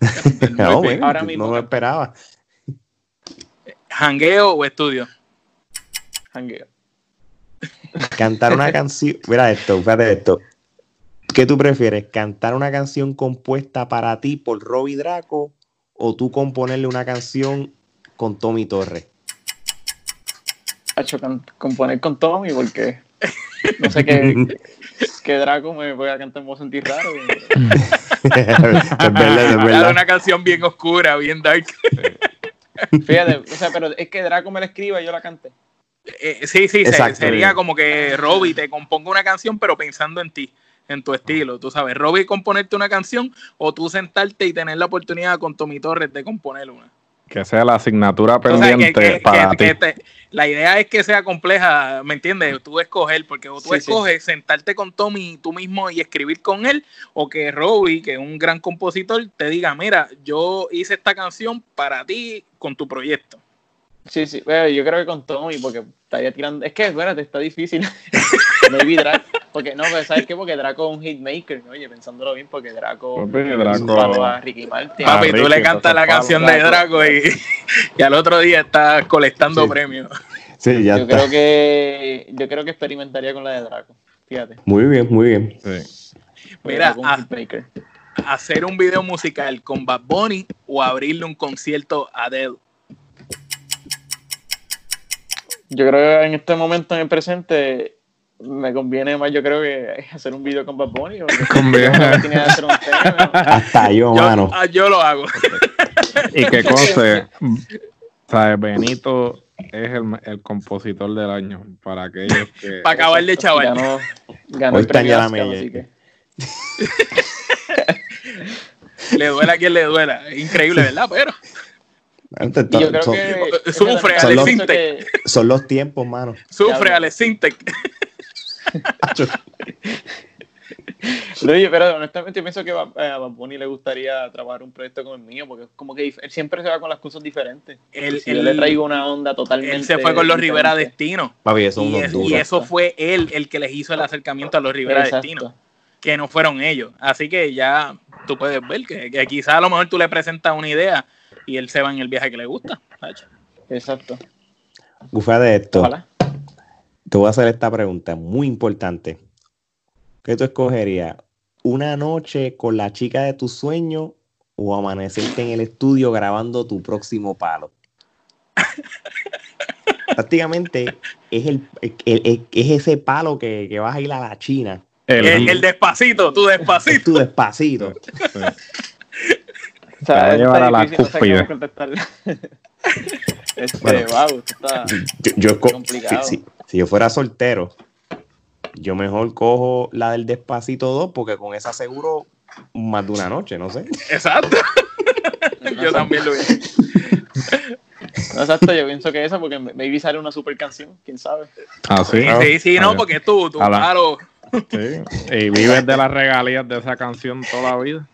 No, bueno, Ahora mismo no me esperaba. ¿Hangueo o estudio? Hangueo. Cantar una canción. Mira esto, fíjate esto. ¿Qué tú prefieres? ¿Cantar una canción compuesta para ti por Robbie Draco o tú componerle una canción con Tommy Torres? Hecho componer con Tommy porque no sé qué, qué Draco me voy a cantar, me voy a sentir raro. es una canción bien oscura, bien dark. Fíjate, o sea, pero es que Draco me la escriba y yo la cante. Eh, sí, sí, sería como que Robbie te componga una canción, pero pensando en ti, en tu estilo. Tú sabes, Robbie componerte una canción o tú sentarte y tener la oportunidad con Tommy Torres de componer una. Que sea la asignatura pendiente para ti. la idea es que sea compleja, ¿me entiendes? Tú escoger, porque tú escoges sentarte con Tommy tú mismo y escribir con él, o que Robbie, que es un gran compositor, te diga, mira, yo hice esta canción para ti con tu proyecto. Sí, sí, yo creo que con Tommy, porque estaría tirando. Es que, espérate, está difícil. Maybe Draco. Porque, no, pero ¿sabes qué? Porque Draco es un hitmaker. Oye, pensándolo bien, porque Draco. Draco a Ricky Martin. Papi, tú le cantas la canción de Draco y, y, al otro día estás colectando premios. Sí, ya yo creo que yo creo que experimentaría con la de Draco. Fíjate. Muy bien, muy bien. Sí. Mira, hacer un video musical con Bad Bunny o abrirle un concierto a Adele. Yo creo que en este momento, en el presente, me conviene más, yo creo que hacer un video con Bad Bunny. Conviene. Hasta yo, mano. Ah, yo lo hago. y que conste, ¿sabes? Benito es el, el, compositor del año para aquellos que. Para acabar de chaval. Ganó, ganó Hoy el premio Oscar, así que. le duela a quien le duela. Increíble, ¿verdad? Pero yo creo que sufre son, los, son los tiempos, mano. Sufre Ale Sintec. Oye, pero honestamente pienso que a Bad le gustaría trabajar un proyecto como el mío, porque es como que él siempre se va con las cosas diferentes. Él, yo le traigo una onda totalmente. Él se fue con los Rivera Destino. eso y, eso fue él el que les hizo el acercamiento a los Rivera Destino, que no fueron ellos. Así que ya tú puedes ver que, que quizás a lo mejor tú le presentas una idea y él se va en el viaje que le gusta. Exacto. Bufa de esto. Te voy a hacer esta pregunta muy importante. ¿Qué tú escogerías? una noche con la chica de tu sueño o amanecerte en el estudio grabando tu próximo palo? Prácticamente es, el, es ese palo que, que, vas a ir a la China. El, despacito, tu despacito. tu despacito. O sea, llevar a la cúspide. este, wow, está yo, complicado. Si, si, yo fuera soltero, yo mejor cojo la del Despacito 2 porque con esa seguro más de una noche, no sé. Exacto. yo también lo vi. exacto, yo pienso que esa porque maybe sale una super canción, quién sabe. Ah, sí. Sí, sí, no, porque tú, tú, claro. Sí. Y vives de las regalías de esa canción toda la vida.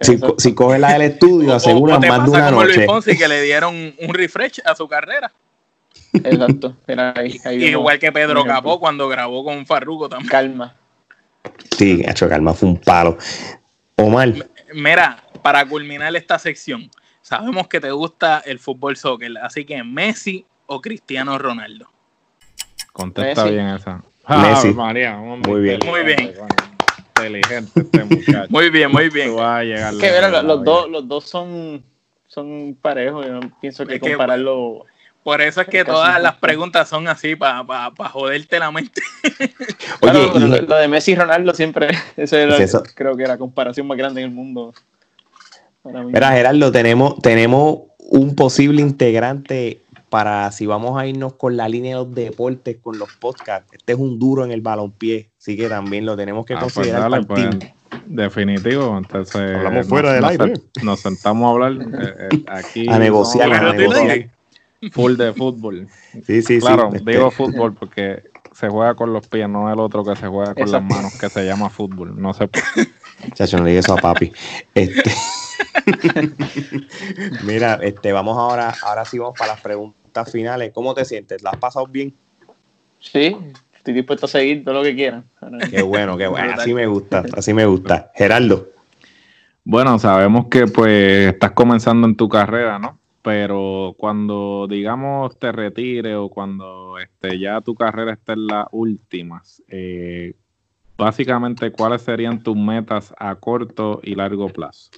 Si, si coge la del estudio, asegura más de una noche. Luis que le dieron un refresh a su carrera. Exacto. Igual que Pedro Capó cuando grabó con Farruko también. Calma. Sí, hecho calma, fue un palo. Omar. Mira, para culminar esta sección, sabemos que te gusta el fútbol soccer, así que Messi o Cristiano Ronaldo. Contesta bien esa. Messi. Ah, María, muy bien. Muy bien inteligente este muchacho. Muy bien, muy bien. que los, dos, los dos son, son parejos. Yo pienso que, compararlo. Por eso es que todas las preguntas son así, para joderte la mente. Oye, lo de Messi y Ronaldo siempre, ese creo que la comparación más grande en el mundo. Mira, Gerardo, tenemos, tenemos un posible integrante para si vamos a irnos con la línea de los deportes, con los podcasts. Este es un duro en el balompié, así que también lo tenemos que ah, pues considerar pues, definitivo, entonces hablamos fuera del aire. Nos sentamos a hablar eh, eh, aquí a negociar, a negociar. Full de fútbol. Sí, sí, claro, este digo fútbol porque se juega con los pies, no el otro que se juega con las manos, que se llama fútbol. No sé. Chacho, no le eso a papi. Este... Mira, este, vamos ahora, ahora sí vamos para las preguntas finales. ¿Cómo te sientes? ¿Las has pasado bien? Sí, estoy dispuesto a seguir todo lo que quieran. Qué bueno, qué bueno. Así me gusta, así me gusta. Gerardo. Bueno, sabemos que pues estás comenzando en tu carrera, ¿no? Pero cuando digamos te retire o cuando este, ya tu carrera esté en las últimas, eh, básicamente cuáles serían tus metas a corto y largo plazo.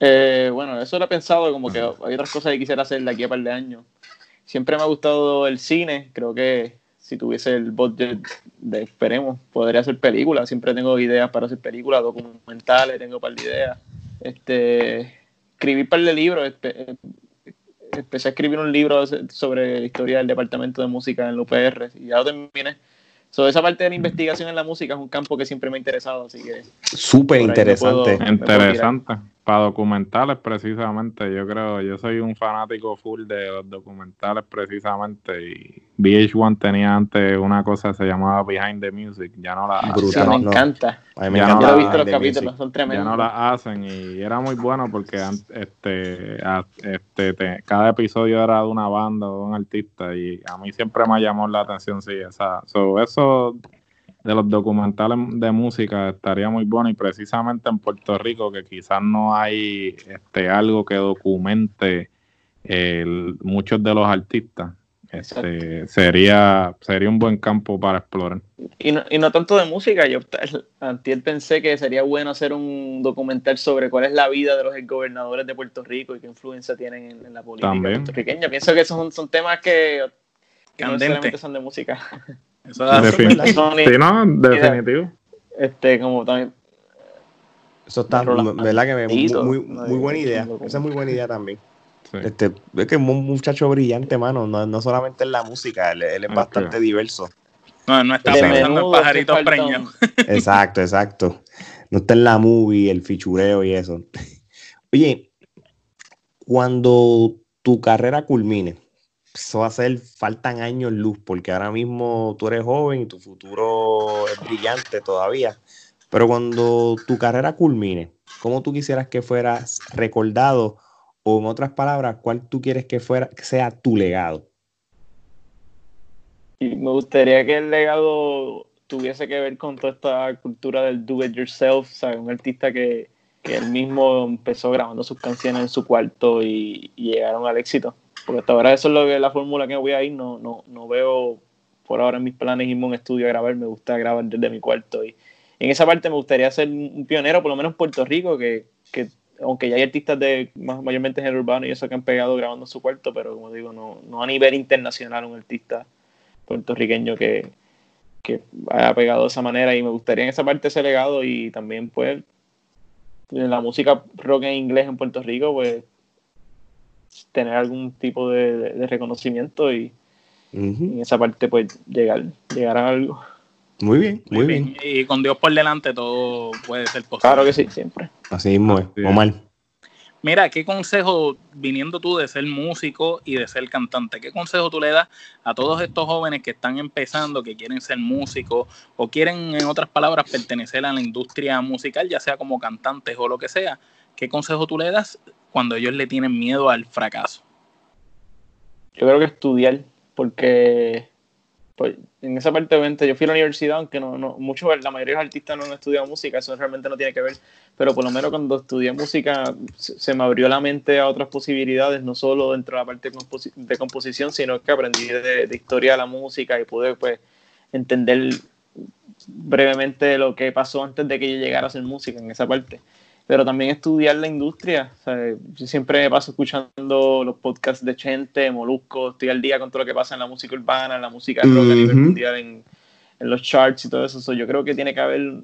Eh, bueno, eso lo he pensado, como que hay otras cosas que quisiera hacer de aquí a par de años. Siempre me ha gustado el cine, creo que si tuviese el budget de, esperemos, podría hacer películas. Siempre tengo ideas para hacer películas, documentales, tengo un par de ideas. Este, escribí un par de libros, empecé a escribir un libro sobre la historia del departamento de música en la UPR y ya lo terminé So, esa parte de la investigación en la música es un campo que siempre me ha interesado, así que... Súper interesante. interesante. Para documentales, precisamente, yo creo, yo soy un fanático full de los documentales, precisamente, y VH1 tenía antes una cosa que se llamaba Behind the Music, ya no la... Brutal, me encanta. A mí me encanta. Yo he visto los capítulos, son tremendos. Ya no la hacen y era muy bueno porque este, este cada episodio era de una banda o de un artista y a mí siempre me llamó la atención, sí, esa, so, eso de los documentales de música estaría muy bueno y precisamente en Puerto Rico que quizás no hay este algo que documente muchos de los artistas este, sería sería un buen campo para explorar. Y no, y no tanto de música yo antes pensé que sería bueno hacer un documental sobre cuál es la vida de los gobernadores de Puerto Rico y qué influencia tienen en, la política puertorriqueña. Pienso que esos son, son temas que, que no solamente son de música Eso sí, no, definitivo. Este, como también. Eso está, ¿verdad? Que muy, muy, buena idea. Esa es muy buena idea también. Este, es que es un muchacho brillante, mano. No, no solamente en la música, él, es bastante diverso. No, no está pensando en pajaritos preños. Exacto, exacto. No está en la movie, el fichureo y eso. Oye, cuando tu carrera culmine, eso va a ser, faltan años luz, porque ahora mismo tú eres joven y tu futuro es brillante todavía. Pero cuando tu carrera culmine, ¿cómo tú quisieras que fueras recordado? O en otras palabras, ¿cuál tú quieres que fuera, que sea tu legado? Y me gustaría que el legado tuviese que ver con toda esta cultura del do it yourself, ¿sabes? Un artista que, que él mismo empezó grabando sus canciones en su cuarto y llegaron al éxito porque hasta ahora eso es lo que la fórmula que voy a ir, no, no, no veo por ahora mis planes irme a un estudio a grabar, me gusta grabar desde mi cuarto y, en esa parte me gustaría ser un pionero, por lo menos en Puerto Rico, que, que aunque ya hay artistas de mayormente género urbano y eso que han pegado grabando en su cuarto, pero como digo, no, no a nivel internacional un artista puertorriqueño que, que haya pegado de esa manera y me gustaría en esa parte ese legado y también pues la música rock en inglés en Puerto Rico pues tener algún tipo de, reconocimiento y, en esa parte pues llegar, llegar a algo. Muy bien, muy, bien. Y con Dios por delante todo puede ser posible. Claro que sí, siempre. Así mismo es, Omar. Mira, ¿qué consejo, viniendo tú de ser músico y de ser cantante, qué consejo tú le das a todos estos jóvenes que están empezando, que quieren ser músicos o quieren, en otras palabras, pertenecer a la industria musical, ya sea como cantantes o lo que sea? ¿Qué consejo tú le das cuando ellos le tienen miedo al fracaso? Yo creo que estudiar, porque pues, en esa parte obviamente yo fui a la universidad, aunque no, no mucho, la mayoría de los artistas no han estudiado música, eso realmente no tiene que ver, pero por lo menos cuando estudié música se, me abrió la mente a otras posibilidades, no solo dentro de la parte de, composición, sino que aprendí de, historia de la música y pude pues entender brevemente lo que pasó antes de que yo llegara a hacer música en esa parte pero también estudiar la industria. yo siempre me paso escuchando los podcasts de Chente, Molusco, estoy al día con todo lo que pasa en la música urbana, en la música rock a nivel mundial, en, los charts y todo eso. yo creo que tiene que haber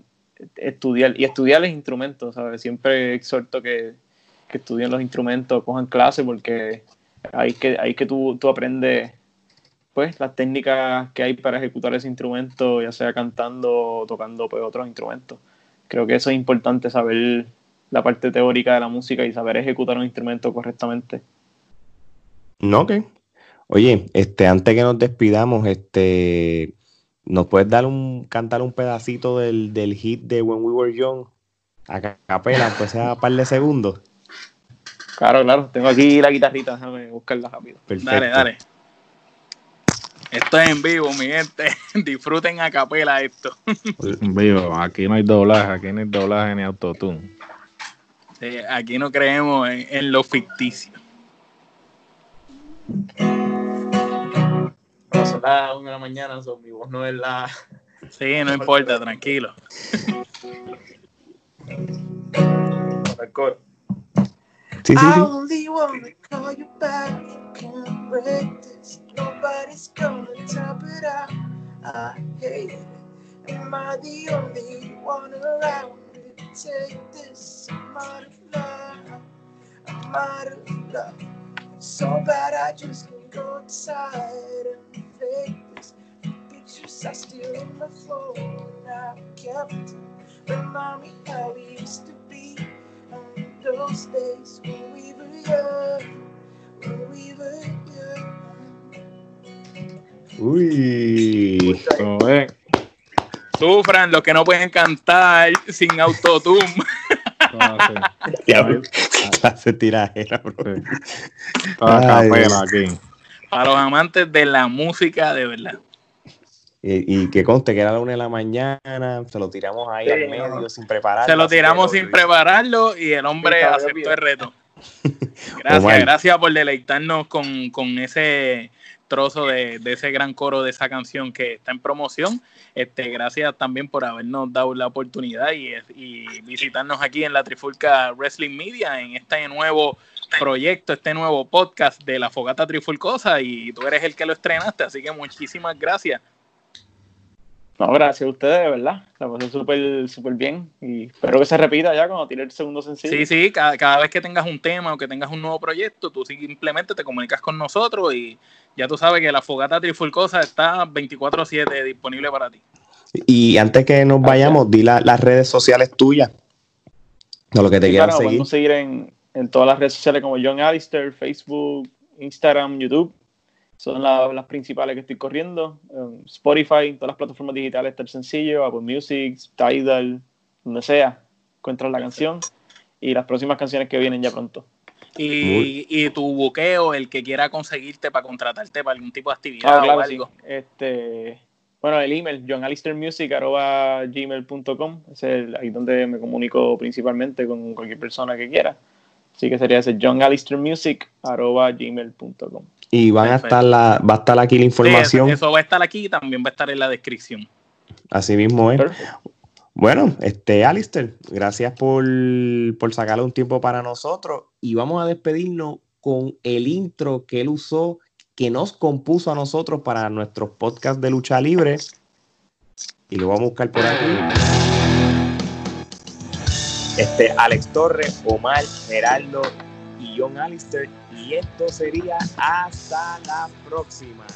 estudiar y estudiar los instrumentos. ¿sabes? Siempre exhorto que, que estudien los instrumentos, cojan clases, porque ahí que, ahí que tú, tú aprendes pues las técnicas que hay para ejecutar ese instrumento, ya sea cantando o tocando pues, otros instrumentos. Creo que eso es importante saber la parte teórica de la música y saber ejecutar un instrumento correctamente. No, ok. Oye, este, antes que nos despidamos, este, ¿nos puedes dar un, cantar un pedacito del, hit de When We Were Young? A capela, pues sea un par de segundos. Claro, claro. Tengo aquí la guitarrita, déjame buscarla rápido. Dale, dale. Esto es en vivo, mi gente. Disfruten a capela esto. En vivo, aquí no hay doblaje, aquí no hay doblaje ni autotune aquí no creemos en, lo ficticio. son las 1 de la mañana, son mi voz no es la. Sí, no importa, tranquilo. Sí, sí, sí. Nobody's gonna top it out. I hate it. Am I the only one around? Take this. I'm out of love. I'm out of love. So bad I just can't go outside and fake this. The pictures are still in my phone. I kept them. Remind me how we used to be on those days when we were young. When we were young. Uy, oh, Sufran los que no pueden cantar sin autotune. Clase tirajera, aquí. Para los amantes de la música, de verdad. Y, que conste que era la una de la mañana, se lo tiramos ahí al medio sin prepararlo. Se lo tiramos sin prepararlo y el hombre aceptó el reto. Gracias, gracias por deleitarnos con, con ese trozo de, ese gran coro de esa canción que está en promoción. Este, gracias también por habernos dado la oportunidad y, visitarnos aquí en la Trifulca Wrestling Media en este nuevo proyecto, este nuevo podcast de la Fogata Trifulcosa y tú eres el que lo estrenaste, así que muchísimas gracias. No, gracias a ustedes, de verdad. La pasé súper súper bien y espero que se repita ya cuando tire el segundo sencillo. Sí, sí, cada, cada, vez que tengas un tema o que tengas un nuevo proyecto, tú simplemente te comunicas con nosotros y ya tú sabes que la fogata trifulcosa está 24/7 disponible para ti. Y antes que nos vayamos, di las redes sociales tuyas. No, lo que te sí, quieras seguir. Podemos seguir en, en todas las redes sociales como John Alistair, Facebook, Instagram, YouTube son las principales que estoy corriendo. Spotify, todas las plataformas digitales está el sencillo, Apple Music, Tidal, donde sea, encuentras la canción y las próximas canciones que vienen ya pronto. Y, tu buqueo, el que quiera conseguirte para contratarte para algún tipo de actividad ah, o algo. Este, bueno, el email, johnalistermusic.gmail.com, es ahí donde me comunico principalmente con cualquier persona que quiera. Así que sería ese johnalistermusic.gmail.com. Y van a estar la, va a estar aquí la información. eso, va a estar aquí y también va a estar en la descripción. Así mismo es. Bueno, este, Alistair, gracias por, por sacarle un tiempo para nosotros y vamos a despedirnos con el intro que él usó, que nos compuso a nosotros para nuestros podcasts de lucha libre. Y lo vamos a buscar por aquí. Este, Alex Torres, Omar, Geraldo y John Alistair. Y esto sería hasta la próxima.